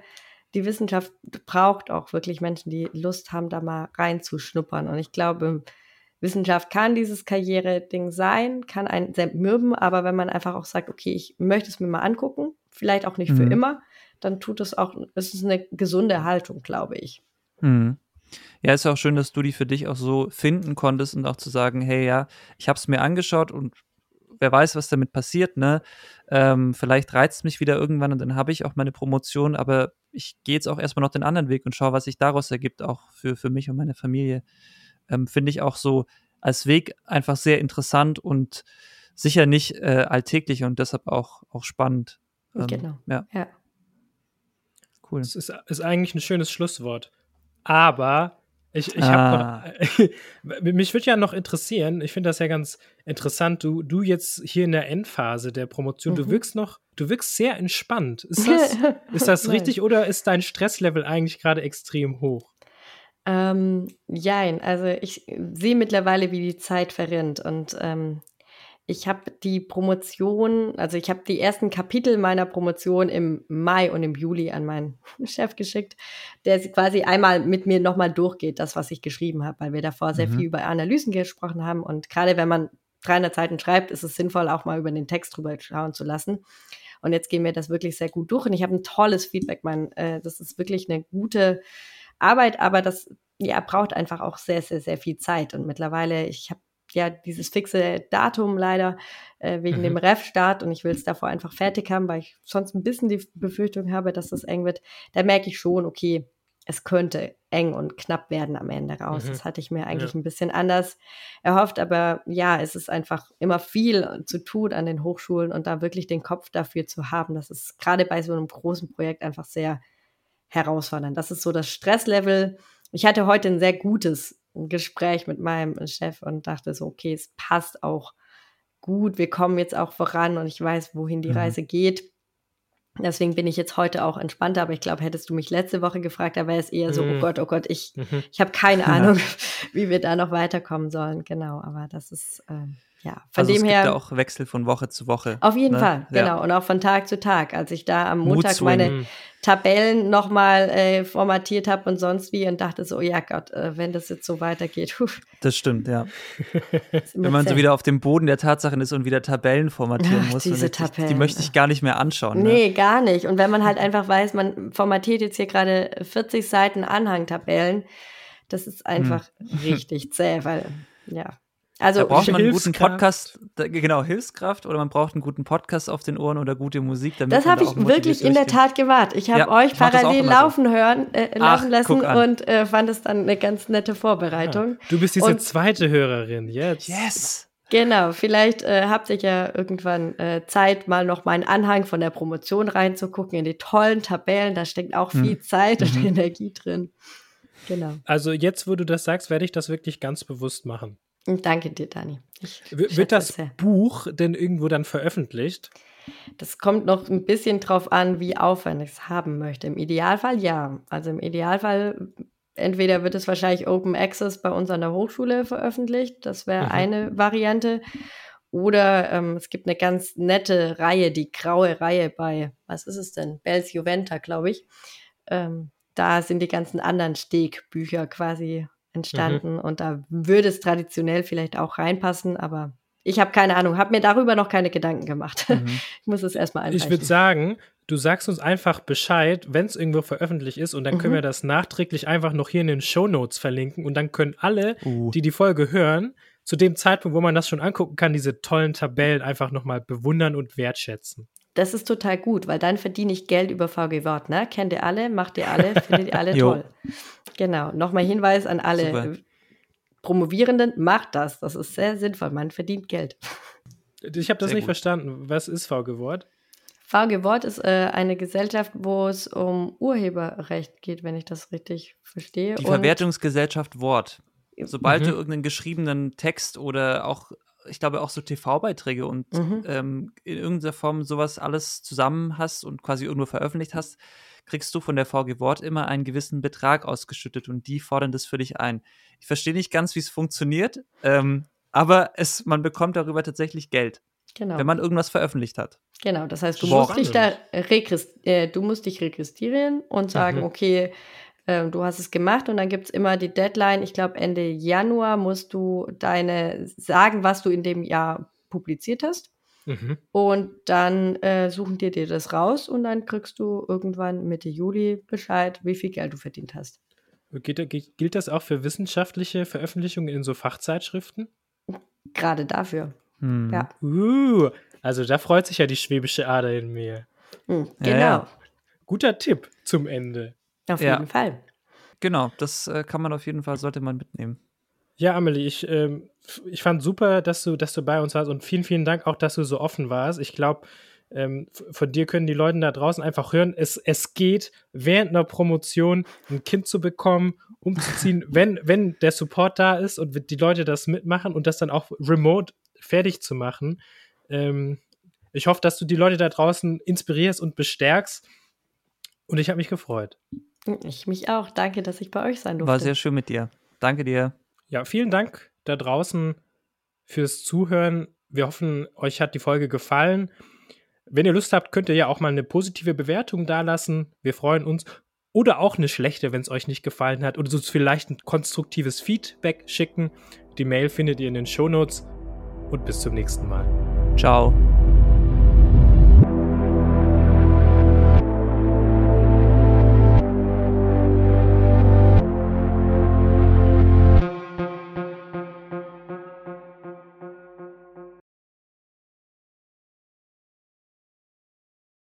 C: die Wissenschaft braucht auch wirklich Menschen, die Lust haben, da mal reinzuschnuppern. Und ich glaube, Wissenschaft kann dieses Karriere-Ding sein, kann einen sehr mürben, aber wenn man einfach auch sagt, okay, ich möchte es mir mal angucken, vielleicht auch nicht mhm. für immer, dann tut es auch, es ist eine gesunde Haltung, glaube ich.
B: Mhm. Ja, ist ja auch schön, dass du die für dich auch so finden konntest und auch zu sagen, hey, ja, ich habe es mir angeschaut und wer weiß, was damit passiert, ne? Ähm, vielleicht reizt es mich wieder irgendwann und dann habe ich auch meine Promotion, aber ich gehe jetzt auch erstmal noch den anderen Weg und schaue, was sich daraus ergibt, auch für, für mich und meine Familie ähm, finde ich auch so als Weg einfach sehr interessant und sicher nicht äh, alltäglich und deshalb auch, auch spannend.
C: Ähm, genau. Ja. ja.
A: Cool. Das ist, ist eigentlich ein schönes Schlusswort. Aber ich, ich ah. noch, mich würde ja noch interessieren, ich finde das ja ganz interessant, du, du jetzt hier in der Endphase der Promotion, mhm. du wirkst noch, du wirkst sehr entspannt. Ist das, ist das richtig oder ist dein Stresslevel eigentlich gerade extrem hoch?
C: Ähm, jein, also ich sehe mittlerweile, wie die Zeit verrinnt und ähm, ich habe die Promotion, also ich habe die ersten Kapitel meiner Promotion im Mai und im Juli an meinen Chef geschickt, der quasi einmal mit mir nochmal durchgeht, das, was ich geschrieben habe, weil wir davor sehr mhm. viel über Analysen gesprochen haben und gerade wenn man 300 Seiten schreibt, ist es sinnvoll, auch mal über den Text drüber schauen zu lassen. Und jetzt gehen wir das wirklich sehr gut durch und ich habe ein tolles Feedback. Mein, äh, das ist wirklich eine gute Arbeit, aber das ja, braucht einfach auch sehr, sehr, sehr viel Zeit. Und mittlerweile, ich habe ja dieses fixe Datum leider äh, wegen mhm. dem Ref-Start und ich will es davor einfach fertig haben, weil ich sonst ein bisschen die Befürchtung habe, dass das eng wird. Da merke ich schon, okay, es könnte eng und knapp werden am Ende raus. Mhm. Das hatte ich mir eigentlich ja. ein bisschen anders erhofft, aber ja, es ist einfach immer viel zu tun an den Hochschulen und da wirklich den Kopf dafür zu haben, das ist gerade bei so einem großen Projekt einfach sehr herausfordernd. Das ist so das Stresslevel. Ich hatte heute ein sehr gutes Gespräch mit meinem Chef und dachte so, okay, es passt auch gut. Wir kommen jetzt auch voran und ich weiß, wohin die mhm. Reise geht. Deswegen bin ich jetzt heute auch entspannter, aber ich glaube, hättest du mich letzte Woche gefragt, da wäre es eher so, oh mhm. oh Gott, oh Gott, ich, mhm. ich habe keine Ahnung, wie wir da noch weiterkommen sollen. Genau, aber das ist, äh, ja, von
B: also
C: dem
B: es
C: her.
B: gibt da auch Wechsel von Woche zu Woche.
C: Auf jeden
B: ne?
C: Fall,
B: Ja.
C: genau. Und auch von Tag zu Tag. Als ich da am Montag meine
A: Mhm.
C: Tabellen nochmal äh, formatiert habe und sonst wie und dachte so, ja Gott, äh, wenn das jetzt so weitergeht, puh,
B: Das stimmt, ja.
C: ist
B: Wenn man so wieder auf dem Boden der Tatsachen ist und wieder Tabellen formatieren
C: Ach,
B: muss,
C: diese
B: denkt sich, die
C: Tabellen.
B: möchte ich gar nicht mehr anschauen. Ne?
C: Nee, gar nicht. Und wenn man halt einfach weiß, man formatiert jetzt hier gerade 40 Seiten Anhangtabellen, das ist einfach richtig zäh, weil, ja. Also,
B: Da braucht man einen guten. Podcast, da, genau, Hilfskraft oder man braucht einen guten Podcast auf den Ohren oder gute Musik, damit
C: das habe
B: da
C: ich wirklich in der. Tat gewartet. Ich habe
B: Ja,
C: euch
B: ich
C: parallel
B: immer so.
C: laufen hören, äh,
B: Ach,
C: laufen lassen
B: guck an.
C: und äh, fand es dann eine ganz nette Vorbereitung.
A: Du bist diese
C: Und-
A: zweite Hörerin, jetzt.
B: Yes!
C: Genau, vielleicht äh, habt ihr ja irgendwann äh, Zeit, mal noch meinen Anhang von der Promotion reinzugucken in die tollen Tabellen. Da steckt auch
B: Hm.
C: viel Zeit und
B: Mhm.
C: Energie drin. Genau.
A: Also jetzt, wo du das sagst, werde ich das wirklich ganz bewusst machen.
C: Danke dir, Dani.
A: Wird das
C: sehr.
A: Buch denn irgendwo dann veröffentlicht?
C: Das kommt noch ein bisschen drauf an, wie aufwendig es haben möchte. Im Idealfall ja. Also im Idealfall entweder wird es wahrscheinlich Open Access bei uns an der Hochschule veröffentlicht. Das wäre
A: Mhm.
C: eine Variante. Oder ähm, es gibt eine ganz nette Reihe, die graue Reihe bei, was ist es denn? Bells Juventa, glaube ich. Ähm, da sind die ganzen anderen Stegbücher quasi entstanden und da würde es traditionell vielleicht auch reinpassen, aber ich habe keine Ahnung, habe mir darüber noch keine Gedanken gemacht.
B: Mhm.
C: Ich muss es erstmal
A: Ich
C: einreichen.
A: würde sagen, du sagst uns einfach Bescheid, wenn es irgendwo veröffentlicht ist und dann können
C: Mhm.
A: wir das nachträglich einfach noch hier in den Shownotes verlinken und dann können alle,
B: Uh.
A: die die Folge hören, zu dem Zeitpunkt, wo man das schon angucken kann, diese tollen Tabellen einfach nochmal bewundern und wertschätzen.
C: Das ist total gut, weil dann verdiene ich Geld über VG Wort, ne? Kennt ihr alle, macht ihr alle, findet ihr alle toll. Genau. Nochmal Hinweis an alle
B: Super.
C: Promovierenden, macht das. Das ist sehr sinnvoll. Man verdient Geld.
A: Ich habe das
B: Sehr
A: nicht
B: gut.
A: verstanden. Was ist VG-Wort?
C: VG Wort ist äh, eine Gesellschaft, wo es um Urheberrecht geht, wenn ich das richtig verstehe.
B: Die
C: Und-
B: Verwertungsgesellschaft Wort. Sobald
A: Mhm.
B: du irgendeinen geschriebenen Text oder auch, ich glaube auch so TV-Beiträge und
C: Mhm.
B: ähm, in irgendeiner Form sowas alles zusammen hast und quasi irgendwo veröffentlicht hast, kriegst du von der VG Wort immer einen gewissen Betrag ausgeschüttet und die fordern das für dich ein. Ich verstehe nicht ganz, wie es funktioniert, ähm, aber es, man bekommt darüber tatsächlich Geld,
C: Genau.
B: wenn man irgendwas veröffentlicht hat.
C: Genau, das heißt, du musst dich da registrieren, äh, du musst dich registrieren und sagen,
A: Mhm.
C: okay, äh, du hast es gemacht und dann gibt es immer die Deadline. Ich glaube, Ende Januar musst du deine sagen, was du in dem Jahr publiziert hast.
A: Mhm.
C: Und dann äh, suchen dir dir das raus und dann kriegst du irgendwann Mitte Juli Bescheid, wie viel Geld du verdient hast.
A: Gilt, gilt gilt das auch für wissenschaftliche Veröffentlichungen in so Fachzeitschriften?
C: Gerade dafür.
B: Hm.
C: Ja.
A: Uh, also da freut sich ja die schwäbische Ader in mir.
C: Hm,
B: Ja,
C: genau.
B: ja.
A: Guter Tipp zum Ende.
C: Auf
B: Ja.
C: jeden Fall.
B: Genau, das äh, kann man auf jeden Fall, sollte man mitnehmen.
A: Ja, Amelie, ich, ähm, ich fand super, dass du, dass du bei uns warst und vielen, vielen Dank auch, dass du so offen warst. Ich glaube, ähm, von dir können die Leute da draußen einfach hören, es, es geht während einer Promotion ein Kind zu bekommen, umzuziehen, wenn, wenn der Support da ist und die Leute das mitmachen und das dann auch remote fertig zu machen. Ähm, ich hoffe, dass du die Leute da draußen inspirierst und bestärkst. Und ich habe mich gefreut.
C: Ich mich auch. Danke, dass ich bei euch sein durfte.
B: War sehr schön mit dir. Danke dir.
A: Ja, vielen Dank da draußen fürs Zuhören. Wir hoffen, euch hat die Folge gefallen. Wenn ihr Lust habt, könnt ihr ja auch mal eine positive Bewertung dalassen. Wir freuen uns. Oder auch eine schlechte, wenn es euch nicht gefallen hat. Oder so vielleicht ein konstruktives Feedback schicken. Die Mail findet ihr in den Shownotes. Und bis zum nächsten Mal.
B: Ciao.